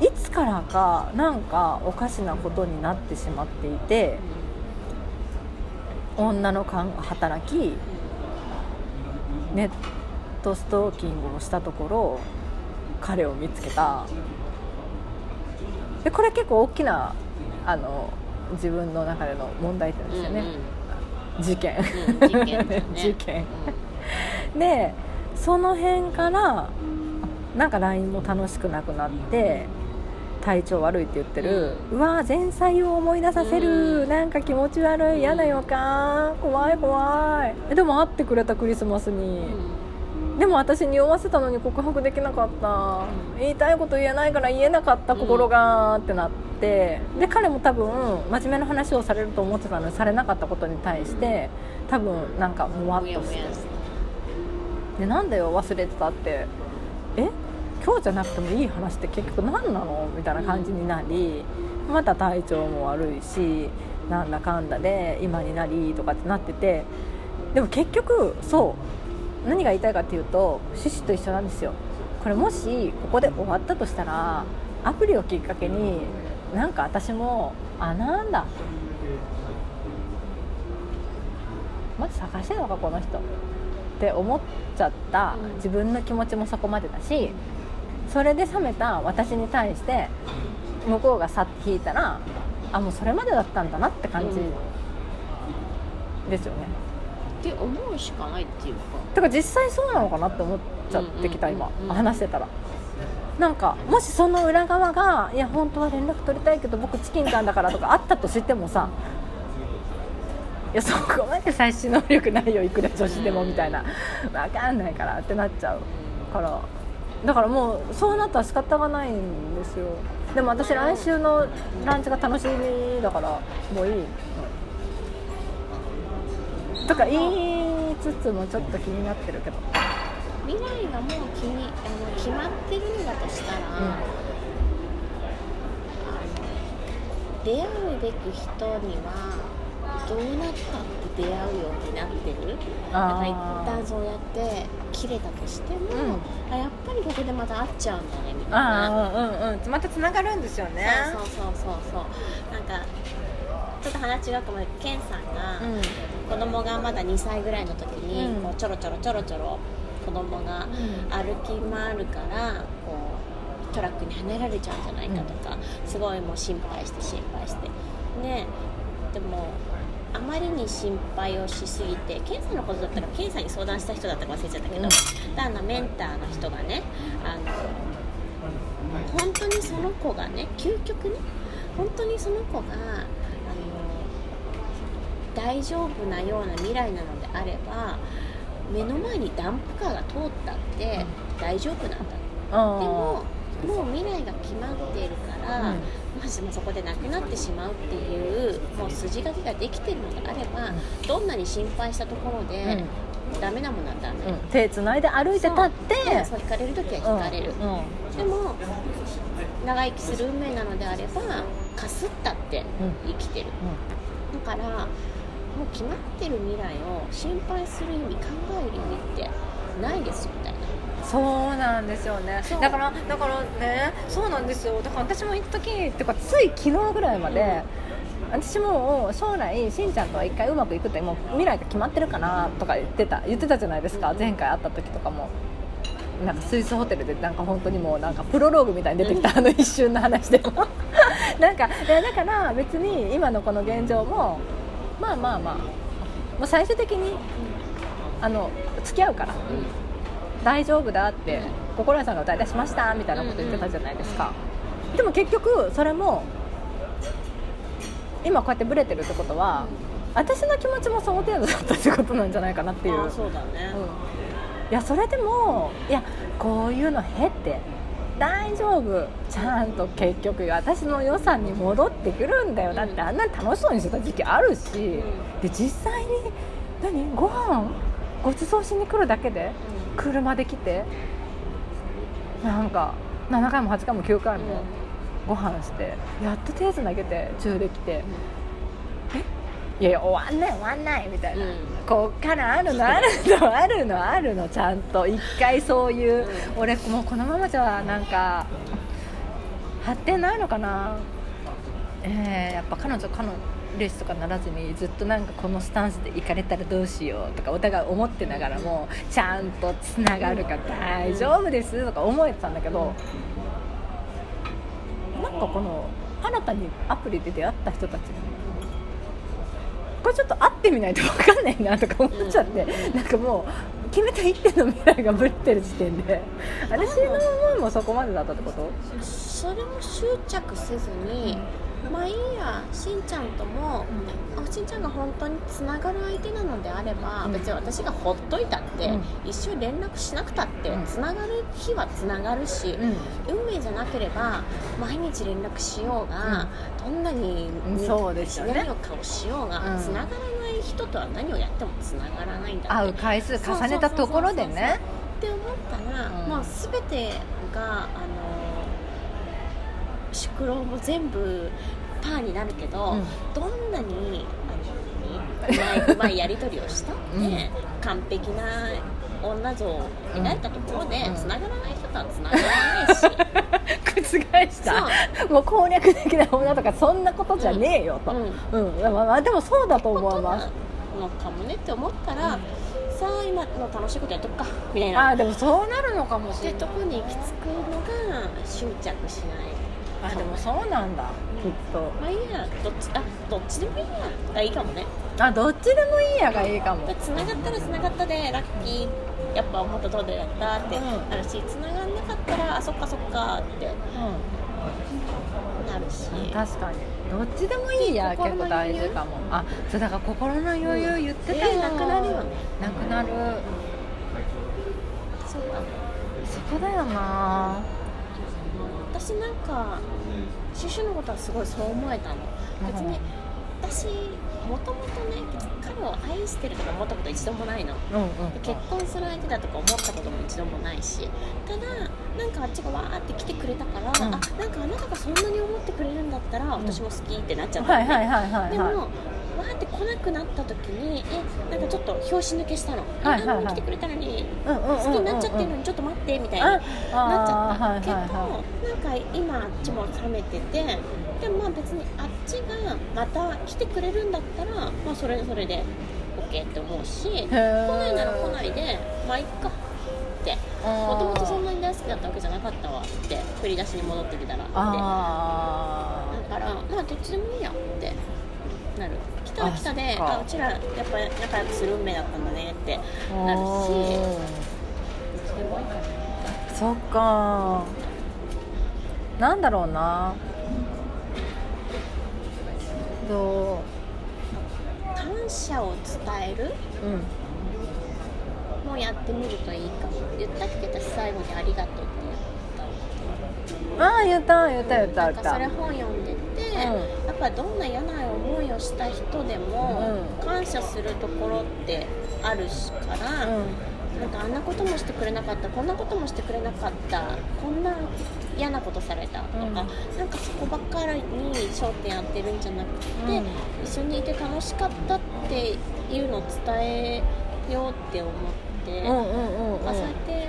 いつからかなんかおかしなことになってしまっていて女の勘が働きネットストーキングをしたところ彼を見つけた。でこれ結構大きなあの自分の中での問題点ですよね、事件うん。うん事件ね。事件。でその辺からなんか LINE も楽しくなくなって体調悪いって言ってる、うわ前妻を思い出させる、うん。なんか気持ち悪い。嫌な予感怖い怖い。えでも会ってくれたクリスマスに、でも私に酔わせたのに告白できなかった。言いたいこと言えないから言えなかった心がってなって。で彼も多分真面目な話をされると思ってたのにされなかったことに対して多分なんかもわっとして。でなんだよ忘れてたって。え？今日じゃなくてもいい話って結局何なの？みたいな感じになりまた体調も悪いしなんだかんだで今になりとかってなってて。でも結局そう。何が言いたいかっていうと趣旨と一緒なんですよ。これもしここで終わったとしたらアプリをきっかけになんか私もあなんだ。まず探してるのかこの人。って思っちゃった。自分の気持ちもそこまでだしそれで冷めた私に対して向こうがさって引いたらあもうそれまでだったんだなって感じですよね、って思うしかないっていうか。だから実際そうなのかなって思っちゃってきた今。話してたら。なんかもしその裏側がいや本当は連絡取りたいけど僕チキンさんだからとかあったとしてもさいやそこまで最新能力ないよいくら女子でもみたいな。分かんないからってなっちゃうから。だからもうそうなったら仕方がないんですよ。でも私来週のランチが楽しみだからもういい、とか言いつつもちょっと気になってるけど。未来がもう気にあの決まってるのだとしたら、あの出会うべく人にはどうなったって出会うようになってる？だから一あ旦そうやって切れたとしても、うん。あやっぱりここでまた会っちゃうんだねみたいな。ああうんうんまたつながるんですよね。そうそうそうそうそう。なんかちょっと話違うかもケンさんが、うん。子供がまだ2歳ぐらいの時に、うん。こうちょろちょろちょろちょろ子供が歩き回るからこうトラックにはねられちゃうんじゃないかとか、すごいもう心配して心配して。ねでもあまりに心配をしすぎて検査のことだったら検査に相談した人だったか忘れちゃったけど、うん。あのメンターの人がねあの本当にその子がね究極ね本当にその子が大丈夫なような未来なのであれば目の前にダンプカーが通ったって大丈夫なんだでももう未来が決まっているから、うん。もしもそこで亡くなってしまうっていうもう筋書きができてるのであれば、どんなに心配したところで、ダメなものはダメ、うん。手つないで歩いてたってそう。引かれる時は引かれる、うん。うん。でも長生きする運命なのであればかすったって生きてる、だからもう決まってる未来を心配する意味考える意味ってないですみたいな。そうなんですよね。だからだからねそうなんですよ。だから私も一時っていうかつい昨日ぐらいまで、私も将来しんちゃんとは一回うまくいくってもう未来が決まってるかなとか言ってた言ってたじゃないですか、うん。前回会った時とかも。なんかスイスホテルでなんか本当にもうなんかプロローグみたいに出てきた、あの一瞬の話でも。なんかだから別に今のこの現状もまあまあまあ。もう最終的にあの付き合うから。大丈夫だって心屋さんが歌い出しましたみたいなこと言ってたじゃないですか、でも結局それも今こうやってブレてるってことは、私の気持ちもその程度だったってことなんじゃないかなっていう。ああそうだね、うん。いやそれでもいやこういうの経って大丈夫。ちゃんと結局私の予算に戻ってくるんだよ。だってあんなに楽しそうにしてた時期あるし。で実際に何ご飯ご馳走しに来るだけで車で来てなんか7回も8回も9回もご飯してやっと手つなげて中で来ていやいや終わんない終わんないみたいな、うん。こっからあるのあるのあるのあるのちゃんと。一回そういう、俺もうこのままじゃなんか発展ないのかな。えー、やっぱ彼女彼女子とかならずにずっとなんかこのスタンスで行かれたらどうしようとかお互い思ってながらもちゃんとつながるから大丈夫ですとか思えてたんだけどなんかこの新たにアプリで出会った人たちこれちょっと会ってみないと分かんないなとか思っちゃって、なんかもう決めた一点の未来がぶってる時点で。私の思いもそこまでだったってこと？それも執着せずに、まあいいやしんちゃんとも、あしんちゃんが本当につながる相手なのであれば、うん。別に私がほっといたって、うん。一緒に連絡しなくたってうん。つながる日はつながるし、うん。運命じゃなければ毎日連絡しようが、どんなに、うんそうですよね。何を顔しようが、うん。つながらない人とは何をやってもつながらないんだ会う回数重ねたところでね。って思ったら、うん。まあ、全てがあの宿老も全部パーになるけど、うん。どんなにあのうまいうまいやり取りをしたって、うん完璧な女像を描いたところで、うん。つながらない人とはつながらないし。覆した。もう攻略できない女とかそんなことじゃねえよと、うん。うん。まあまあ、でもそうだと思います。のかもねって思ったら、さあ今の楽しいことやっとくかみたいな。あーでもそうなるのかもしってれない。とこに行き着くのが執着しないそうなんだ。きっと。まあいいや。どっちあどっちでもいいやがいいかもね。あどっちでもいいやがいいかも。つながったらつながったでラッキー。やっぱ思った通りだったってうん。なるしつながんなかったらあそっかそっかってうなるし。ん確かに。どっちでもいいや結構大事かも。あそうだから心の余裕言ってたよ、でなくなるよね。なくなる。そうか。そこだよな。私なんかシュシュのことはすごいそう思えたの。別に私もともとね彼を愛してるとか思ったこと一度もないの。うんうんで結婚する相手だとか思ったことも一度もないし。ただなんかあっちがわーって来てくれたから、うん。あなんかあなたがそんなに思ってくれるんだったら私も好きってなっちゃったのね、はいはいはいはいはでもわーって来なくなった時にえなんかちょっと拍子抜けしたの、はいはいはい。来てくれたのに。いうんうんうんうん。好きになっちゃってるのにちょっと待ってみたいあになっちゃった、けど、はいはいはなんか今あっちも冷めててでもまあ別にあっちがまた来てくれるんだったら、まあ、それそれで OK って思うし来ないなら来ないでまあいっかって。もともとそんなに大好きだったわけじゃなかったわって振り出しに戻ってみたらって。だあからまあどっちでもいいやってなる。来たら来たであうちらやっぱ仲良くする運命だったんだねってーなるし。おー。どっちでもいいかなそっか。なんだろうな。ど感謝を伝える？ううん。もやってみるといいかも。言ったっけ私最後に「ありがとう」って言った。ああ言った言った言ったなんか言ったそれ本読んでて、んやっぱどんな嫌な思いをした人でも、うん。感謝するところってあるしから、うん。なんかあんなこともしてくれなかったこんなこともしてくれなかったこんな嫌なことされたとか、うん。なんかそこばっかりに焦点当てるんじゃなくて、うん。一緒にいて楽しかったっていうのを伝えようって思って、そうやって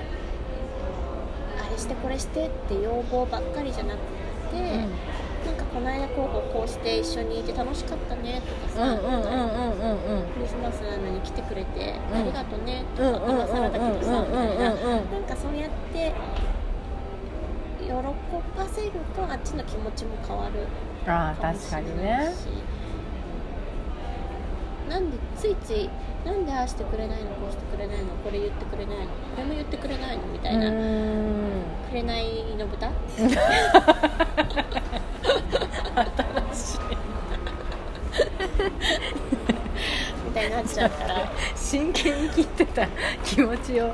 あれしてこれしてって要望ばっかりじゃなくて、なんかこの間こうこうこうして一緒にいて楽しかったねとかさ、クリスマスなのに来てくれて、うん。ありがとねとか今更だけどさみたいななんかそうやって喜ばせるとあっちの気持ちも変わるあ確かにねし。なんでついついなんでああしてくれないのこうしてくれないのこれ言ってくれないのこれも言ってくれないのみたいうな、くれないの豚？みたいになっちゃうから真剣に聞いてた気持ちを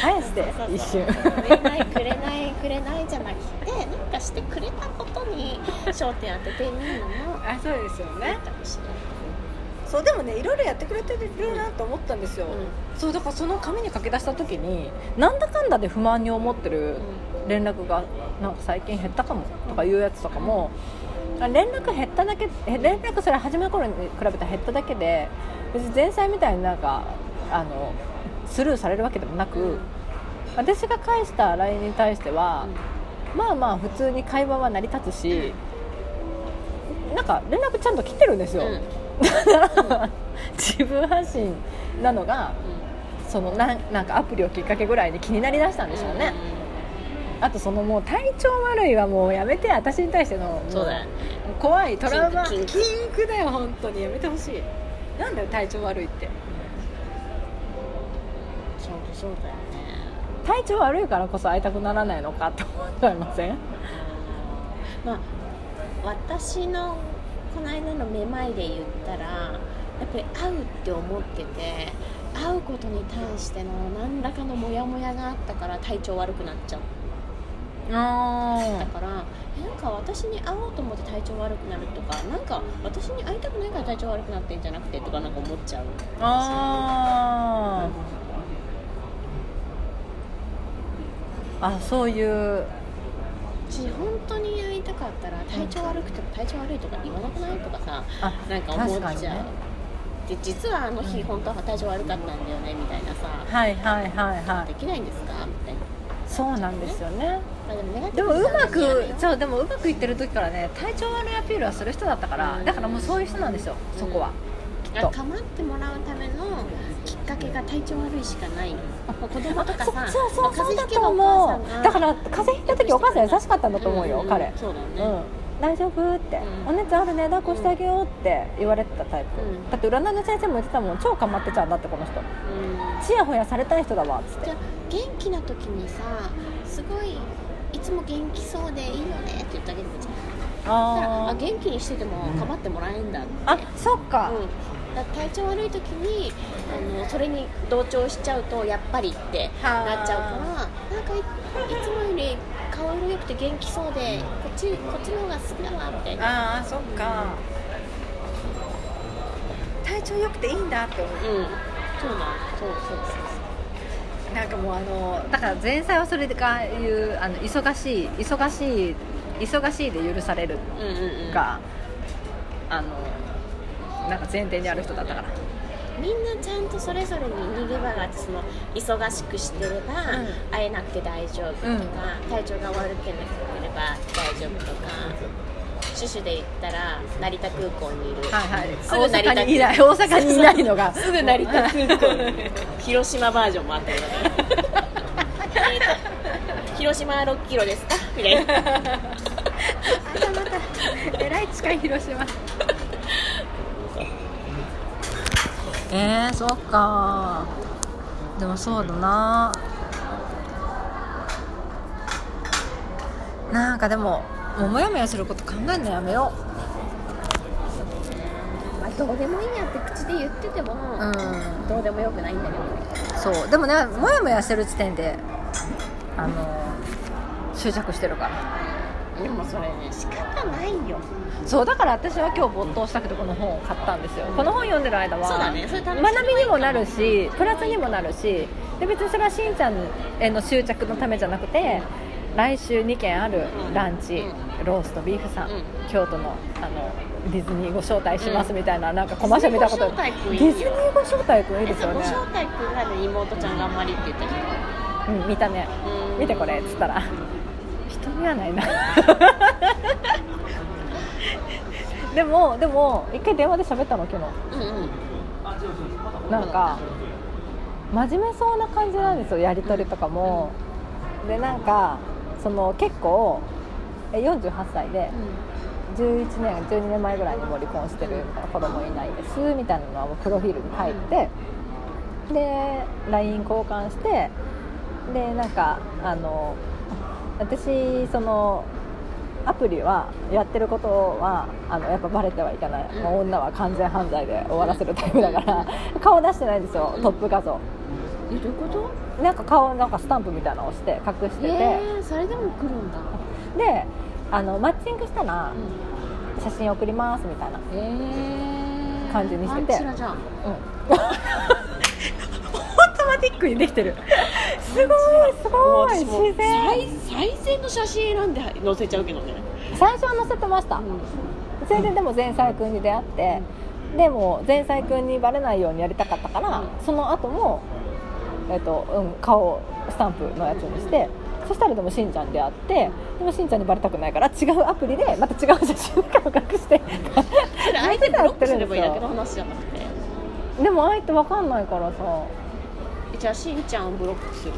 返して一瞬くれないくれないくれないじゃなくてなんかしてくれたことに焦点当ててみるのもあそうですよいいね。かもしれないそうでもねいろいろやってくれてるなと思ったんですよ、うそうだからその紙に書き出した時になんだかんだで不満に思ってる連絡がなんか最近減ったかもとかいうやつとかもあ連絡減っただけえ連絡それ始めた頃に比べたら減っただけで別に前菜みたいになんかあのスルーされるわけでもなく私が返した LINE に対しては、まあまあ普通に会話は成り立つしなんか連絡ちゃんと来てるんですよ、うん。自分発信なのがそのなんなんかアプリをきっかけぐらいに気になりだしたんでしょうね、あとそのもう体調悪いはもうやめて私に対してのもそうだよ。ね怖いトラウマ。禁禁句句だよ本当に。やめてほしい。なんだよ体調悪いって。そうそうだよね。体調悪いからこそ会いたくならないのかって思っちゃいません？まあ私のこの間のめまいで言ったらやっぱり会うって思ってて会うことに対しての何らかのモヤモヤがあったから体調悪くなっちゃったあからえなんか私に会おうと思って体調悪くなるとかなんか私に会いたくないから体調悪くなってんじゃなくてとかなんか思っちゃう。ああそういう。し本当に会いたかったら体調悪くても体調悪いとか言わなくないとかさあなんか思っちゃう、ね。で実はあの日本当は体調悪かったんだよねみたいなさはいはいはいはい。できないんですか？みたいな、そうなんですよねまあ、でもうまくそうでもうまくいってる時からね体調悪いアピールはする人だったからうん。だからもうそういう人なんですよそこはきっと。構ってもらうためのきっかけが体調悪いしかない。子供とかそさそうそうそうだと思う。だから風邪ひいた時お母さん優しかったんだと思うよんん彼。そうだうん。ね、大丈夫って、うん。お熱あるね抱っこしてあげようって言われてたタイプ、うん。だって占いの先生も言ってたもん超かまってちゃうんだってこの人。うん。ちやほやされたい人だわっつって。じゃあ元気な時にさすごいいつも元気そうでいいよね。って言ってあげればいいじゃん。ああ元気にしてても構ってもらえんだって、あそっか、うん、だ体調悪い時にあのそれに同調しちゃうとやっぱりってなっちゃうからなんかいいつもより顔色良くて元気そうでこっちこっちの方が好きだわみたいな。ああそっか。体調良くていいんだって思う。うん。そうなんそうそうそうなんかもうあのだから前菜はそれがいうあの忙しい忙しい忙しいで許されるが、あのなんか前提にある人だったから。みんなちゃんとそれぞれに逃げ場があってその忙しくしてれば、うん。会えなくて大丈夫とか、うん。体調が悪ければ大丈夫とかシュシュで言ったら成田空港にいる、はいはい。すぐ成田大阪にいない。大阪にいないのが。すぐ成田空港に。広島バージョンもあった 広島6キロですか？みたいな。あまた。えらい近い広島。えー、そっか。でもそうだな。なんかでももうモヤモヤすること考えるのやめよまあどうでもいいやって口で言ってても、ううん。どうでもよくないんだけど。そう。でもねモヤモヤしてる時点であの執着してるから。でもそれね仕方ないよ。そうだから私は今日没頭したくてこの本を買ったんですよ、この本読んでる間はそうだねそれ楽しみ学びにもなるしプラスにもなるしで別にそれはしんちゃんへの執着のためじゃなくて来週2軒あるランチ、うローストビーフさん、うん。京都のあのディズニーご招待しますみたいな,、なんかコマーシャル見たこと。ディズニーご招待くんいいよディズニーご招待くんいいですよねご招待くんがね妹ちゃん頑張りって言ってたうん見たね。うん。見てこれっつったら。人にはないな。でもでも一回電話で喋ったの昨日。うんうん。なんか真面目そうな感じなんですよやり取りとかも。でなんかその結構え48歳で11年12年前ぐらいにもう離婚してるみたいな子供いないですみたいなのはもうプロフィールに書いてで LINE 交換してでなんかあの私そのアプリはやってることはあのやっぱバレてはいけない、もう女は完全犯罪で終わらせるタイプだから顔出してないんですよトップ画像えどういうこと？なんか顔なんかスタンプみたいなのを押して隠してて、えー、それでも来るんだ、であのマッチングしたらうん。写真送りますみたいな。えー、感じにしてて。パンチラじゃん。うん。オートマティックにできてる。すごいすごい自然。最最善の写真選んで載せちゃうけどね、最初は載せてました。それででも前妻君に出会ってでも前妻君にバレないようにやりたかったから、うん。その後もえっとうん、顔をスタンプのやつにして、そしたらでもしんちゃんに出会ってでもしんちゃんにバレたくないから違うアプリでまた違う写真とかを隠してそれ相手ブロックすればいいだけの話じゃなくて。でも相手わかんないからさ。えじゃあしんちゃんをブロックする。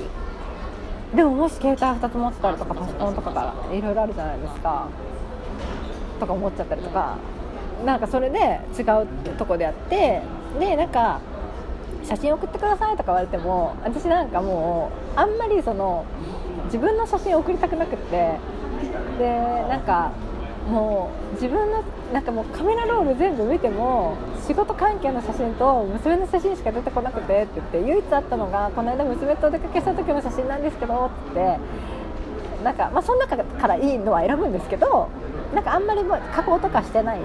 でももし携帯2つ持ってたりとかパソコンとかからいろいろあるじゃないですか。とか思っちゃったりとか。なんかそれで違うとこでやってでなんか写真送ってくださいとか言われても私なんかもうあんまりその自分の写真送りたくなくってでなんかもう自分のなんかもうカメラロール全部見ても仕事関係の写真と娘の写真しか出てこなくてって言って唯一あったのがこの間娘とお出かけした時の写真なんですけどってってなんか、まあ、その中からいいのは選ぶんですけどなんかあんまりもう加工とかしてない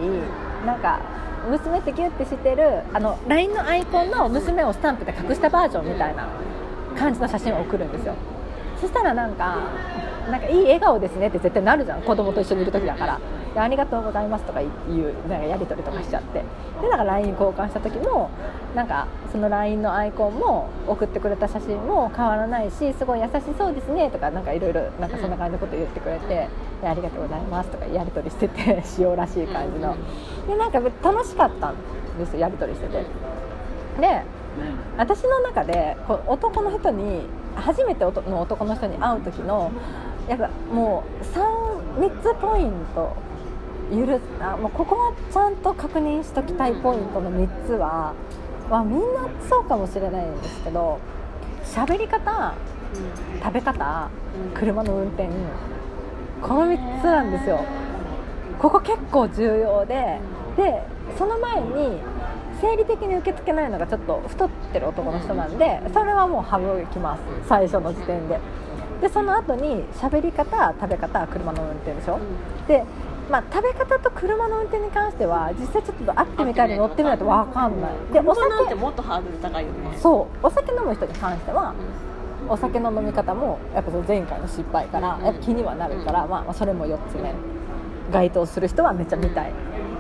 なんか娘ってギュッてしてるあの LINE のアイコンの娘をスタンプで隠したバージョンみたいな感じの写真を送るんですよ。そしたらなんかなんかいい笑顔ですねって絶対なるじゃん。子供と一緒にいる時だから。でありがとうございますとかいうなんかやり取りとかしちゃって。でなんか LINE 交換した時もなんかその LINE のアイコンも送ってくれた写真も変わらないしすごい優しそうですねとかなんかいろいろなんかそんな感じのこと言ってくれて、でありがとうございますとかやり取りしてて塩らしい感じの。でなんか楽しかったんですよやり取りしてて。で私の中でこう男の人に初めての男の人に会う時のやっぱもう 3, 3つポイント許すあもうここはちゃんと確認しときたいポイントの3つは、まあ、みんなそうかもしれないんですけど喋り方食べ方車の運転この3つなんですよ。ここ結構重要ででその前に生理的に受け付けないのがちょっと太ってる男の人なんでそれはもう省きます最初の時点で。でその後に喋り方食べ方車の運転でしょ。で、まあ、食べ方と車の運転に関しては実際ちょっと会ってみたり乗ってみないと分かんない。でお酒なんて酒もっとハードル高いよね。そう。お酒飲む人に関してはお酒の飲み方もやっぱその前回の失敗からうん。やっぱ気にはなるから、まあ、まあそれも4つ目。該当する人はめっちゃ見たい。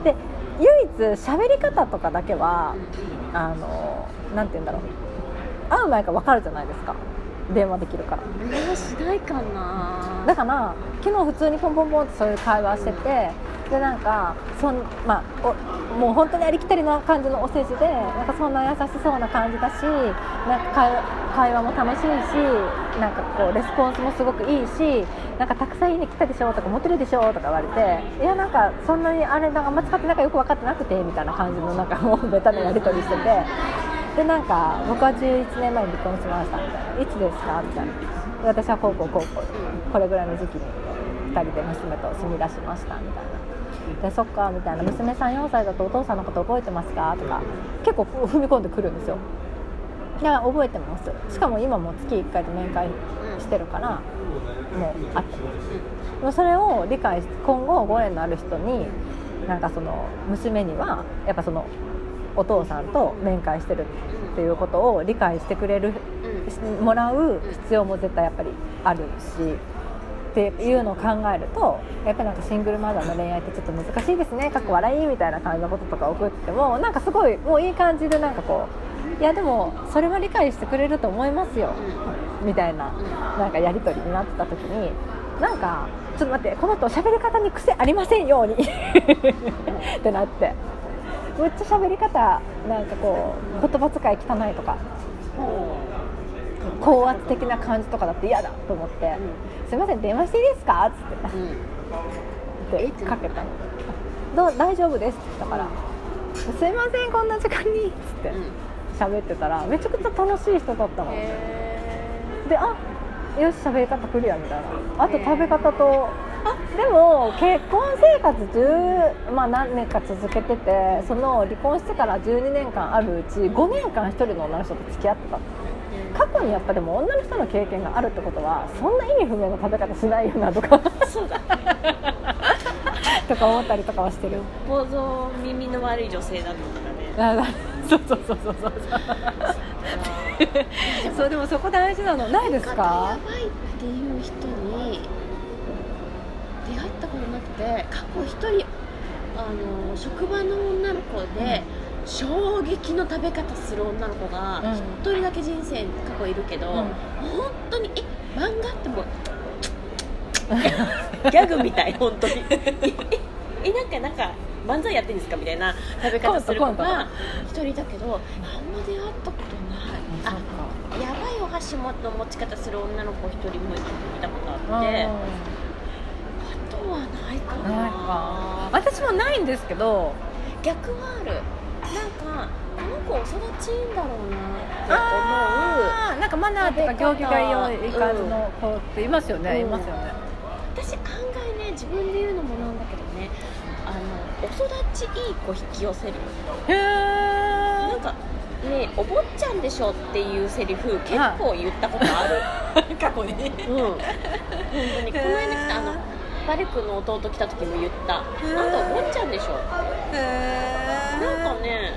で唯一喋り方とかだけはあのなんて言うんだろう。会う前から分かるじゃないですか電話できるから。えー、しないかな。だから昨日普通にポンポンポンってそういう会話しててでなんかそん、まあ、おもう本当にありきたりな感じのお世辞でなんかそんな優しそうな感じだしなんか会会話も楽しいしなんかこうレスポンスもすごくいいしなんかたくさんいいね来たでしょとか持ってるでしょとか言われていやなんかそんなにあれなんかあんま使ってなんかよく分かってなくてみたいな感じのなんかもうベタなやり取りしててでなんか僕は11年前に離婚しましたみたいないつですか？みたいな私はこうこうこうこうこれぐらいの時期に2人で娘と住み出しましたみたいな。でそっかみたいな娘さん4歳だとお父さんのこと覚えてますか？とか結構踏み込んでくるんですよ。いや覚えてます。しかも今も月1回で面会してるから。もう会ってますでもそれを理解して今後ご縁のある人になんかその娘にはやっぱそのお父さんと面会してるっていうことを理解してくれるもらう必要も絶対やっぱりあるしっていうのを考えるとやっぱりなんかシングルマザーの恋愛ってちょっと難しいですね。かっこ笑いみたいな感じのこととか送ってもなんかすごいもういい感じでなんかこういやでもそれは理解してくれると思いますよみたいななんかやり取りになってた時になんかちょっと待ってこの人喋り方に癖ありませんように ってなって。めっちゃ喋り方なんかこう言葉遣い汚いとか高圧的な感じとかだって嫌だと思って「すいません電話していいですか?」っつってうん。ってかけたの「どう大丈夫です」って言ったから「すいませんこんな時間に」っつって喋ってたらめちゃくちゃ楽しい人だったの。へであよし喋り方クリアみたいな。あと食べ方とあでも結婚生活10、まあ、何年か続けててその離婚してから12年間あるうち5年間1人の女の人と付き合ってた。過去にやっぱでも女の人の経験があるってことはそんな意味不明な食べ方しないよなとか。そうだとか思ったりとかはしてる。構造耳の悪い女性だったからね。あ そうそうそうそうそう。そうでもそこ大事なの。ないですやかばいっていう人に出会ったことなくて過去一人あの職場の女の子で、衝撃の食べ方する女の子がうん。一人だけ人生過去いるけど、うん。本当にえ漫画ってもう ギャグみたい本当に。ええなんかなんか漫才やってんですかみたいな食べ方する子が一人だけどあんま出会ったことない。あやばいお箸もの持ち方する女の子一人も見たことあって、あとはないかな。ないか。私もないんですけど。逆はある。なんかこの子お育ちいいんだろうなってあーなんかマナーとか行儀が良い感じの子っていますよね、うん。いますよね。思う私案外ね自分で言うのもなんだけどね。あのお育ちいい子引き寄せる。へなんかねお坊ちゃんでしょっていうセリフ結構言ったことある、え 過去に。うん。本当に。この間来たあのバルクの弟来た時も言った。あんたお坊ちゃんでしょ。へなんかね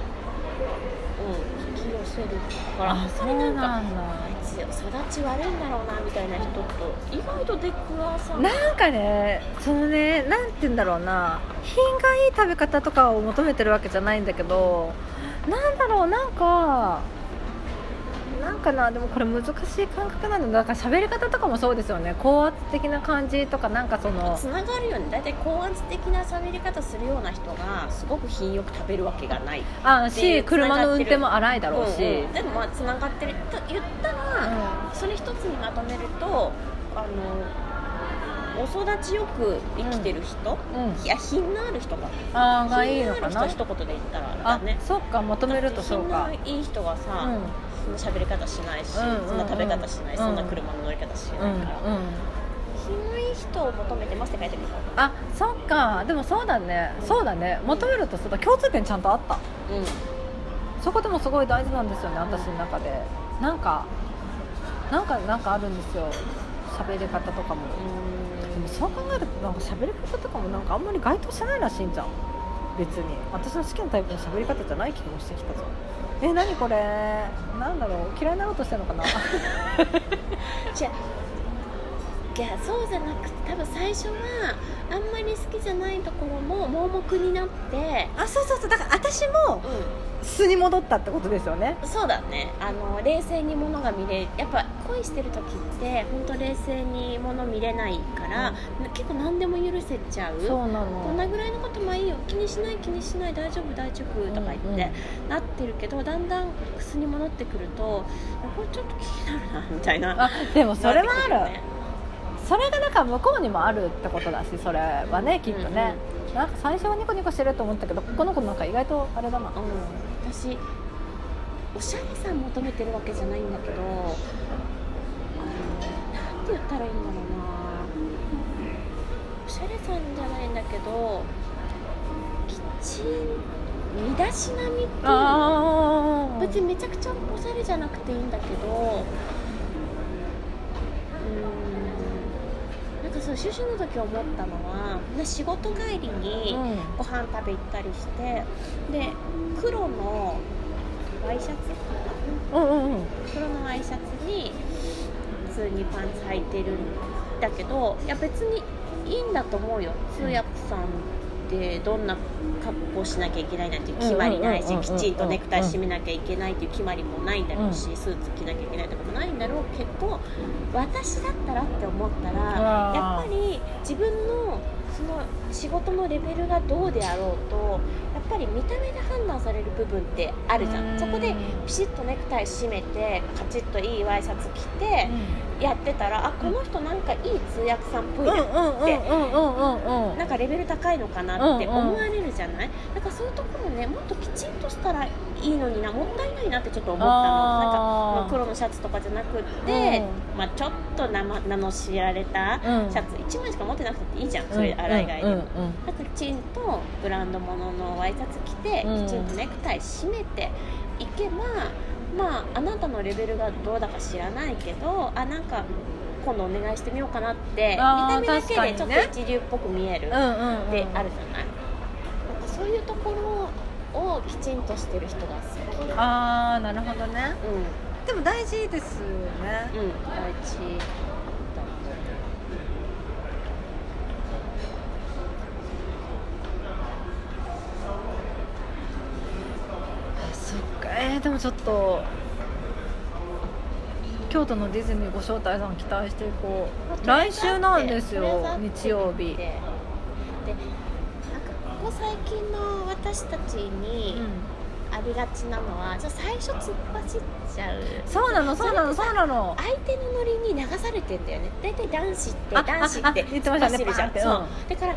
うん。引き寄せるから。あそうんまりななんかんだ。あいつ育ち悪いんだろうなみたいな人と意外と出くわさないなんかねそのねなんて言うんだろうな。品がいい食べ方とかを求めてるわけじゃないんだけどなんだろうなんかなんかなでもこれ難しい感覚なんだ。だから喋り方とかもそうですよね。高圧的な感じとかなんかその。つながるよね。大体高圧的な喋り方するような人がすごく品よく食べるわけがない。あでし車の運転も荒いだろうし、うんうん。でもまあつながってる。と言ったら、それ一つにまとめるとあのお育ちよく生きてる人、うん。うんいや品のある人があーがいいのかな。品のある人一言で言ったらあだね。そっか求めるとそうか。いい人がさ、うん。そんな喋り方しないし、うんうんうん。そんな食べ方しない、うん。そんな車の乗り方しうんうんないから、品のいい人を求めてますって書いてるあそっか。でもそうだね。そうだね。求めるとそうだ共通点ちゃんとあった。うん。そこでもすごい大事なんですよね私の中で。なんかなんかなんかあるんですよ。喋り方とかも。でもそう考えるとなんか喋り方とかもなんかあんまり該当してないらしいんじゃん。別に。私の好きなタイプの喋り方じゃない気もしてきたぞえ何これ？なんだろう？嫌いになろうとしてるのかな？いやそうじゃなくて多分最初はあんまり好きじゃないところも盲目になってあそうそうそうだから私もう素に戻ったってことですよね。んそうだね。あの冷静にものが見れやっぱ恋してる時って本当冷静にもの見れないから、結構何でも許せちゃう。そうなの。こんなぐらいのこともいいよ。気にしない気にしない。大丈夫大丈夫とか言って、うんうん。なってるけどだんだん素に戻ってくるとこれちょっと気になるなみたいな。あでもそれはある、ねそれがなんか向こうにもあるってことだしそれはねきっとね、なんか最初はニコニコしてると思ったけどこの子なんか意外とあれだな。うん、私おしゃれさ求めてるわけじゃないんだけどなんて言ったらいいんだろうな。おしゃれさんじゃないんだけどきちん身だしなみっていう。別にめちゃくちゃおしゃれじゃなくていいんだけどうーんなんかそうシュシュの時思ったのはね仕事帰りにうん。ご飯食べ行ったりしてで黒のワイシャツうんうんうん。黒のワイシャツに普通にパンツ履いてるんだけどいや別にいいんだと思うよ。通訳さんってどんな格好しなきゃいけないなんていう決まりないしうんうんうんうんうんきちんとネクタイ締めなきゃいけないっていう決まりもないんだろうし、スーツ着なきゃいけないとかもないんだろうけど私だったらって思ったらやっぱり自分のその仕事のレベルがどうであろうとやっぱり見た目で判断される部分ってあるじゃうん。んそこでピシッとネクタイ締めてカチッといいワイシャツ着てやってたらあこの人なんかいい通訳さんっぽいなうんうんうんうんうんうんうん。なんかレベル高いのかなって思われるじゃない、だからそういうところねもっときちんとしたらいいのになもったいないなってちょっと思ったの。なんかまあ黒のシャツとかじゃなくって、まあ、ちょっと名ま名の知られたうん。シャツ。1枚しか持ってなくていいじゃんそれ洗い替えでも、なんかきちんとブランド物のワイシャツ着て、うん。きちんとネクタイ締めていけばまああなたのレベルがどうだか知らないけどあなんか今度お願いしてみようかなって見た目だけでちょっと一流っぽく見える、うんうん、うん、であるじゃない？なんかそういうところをきちんとしてる人が好き。ああなるほどね。うでも大事ですよね。んうん大事そっかえー、でもちょっと京都のディズニーご招待さん期待していこう来週なんですよ日曜日。ででなんかここ最近の私たちにありがちなのは、じゃあ最初突っ走っちゃう。そうなのそうなのそうなの。相手のノリに流されてんだよね。大体男子ってあ男子って言ってましたねだから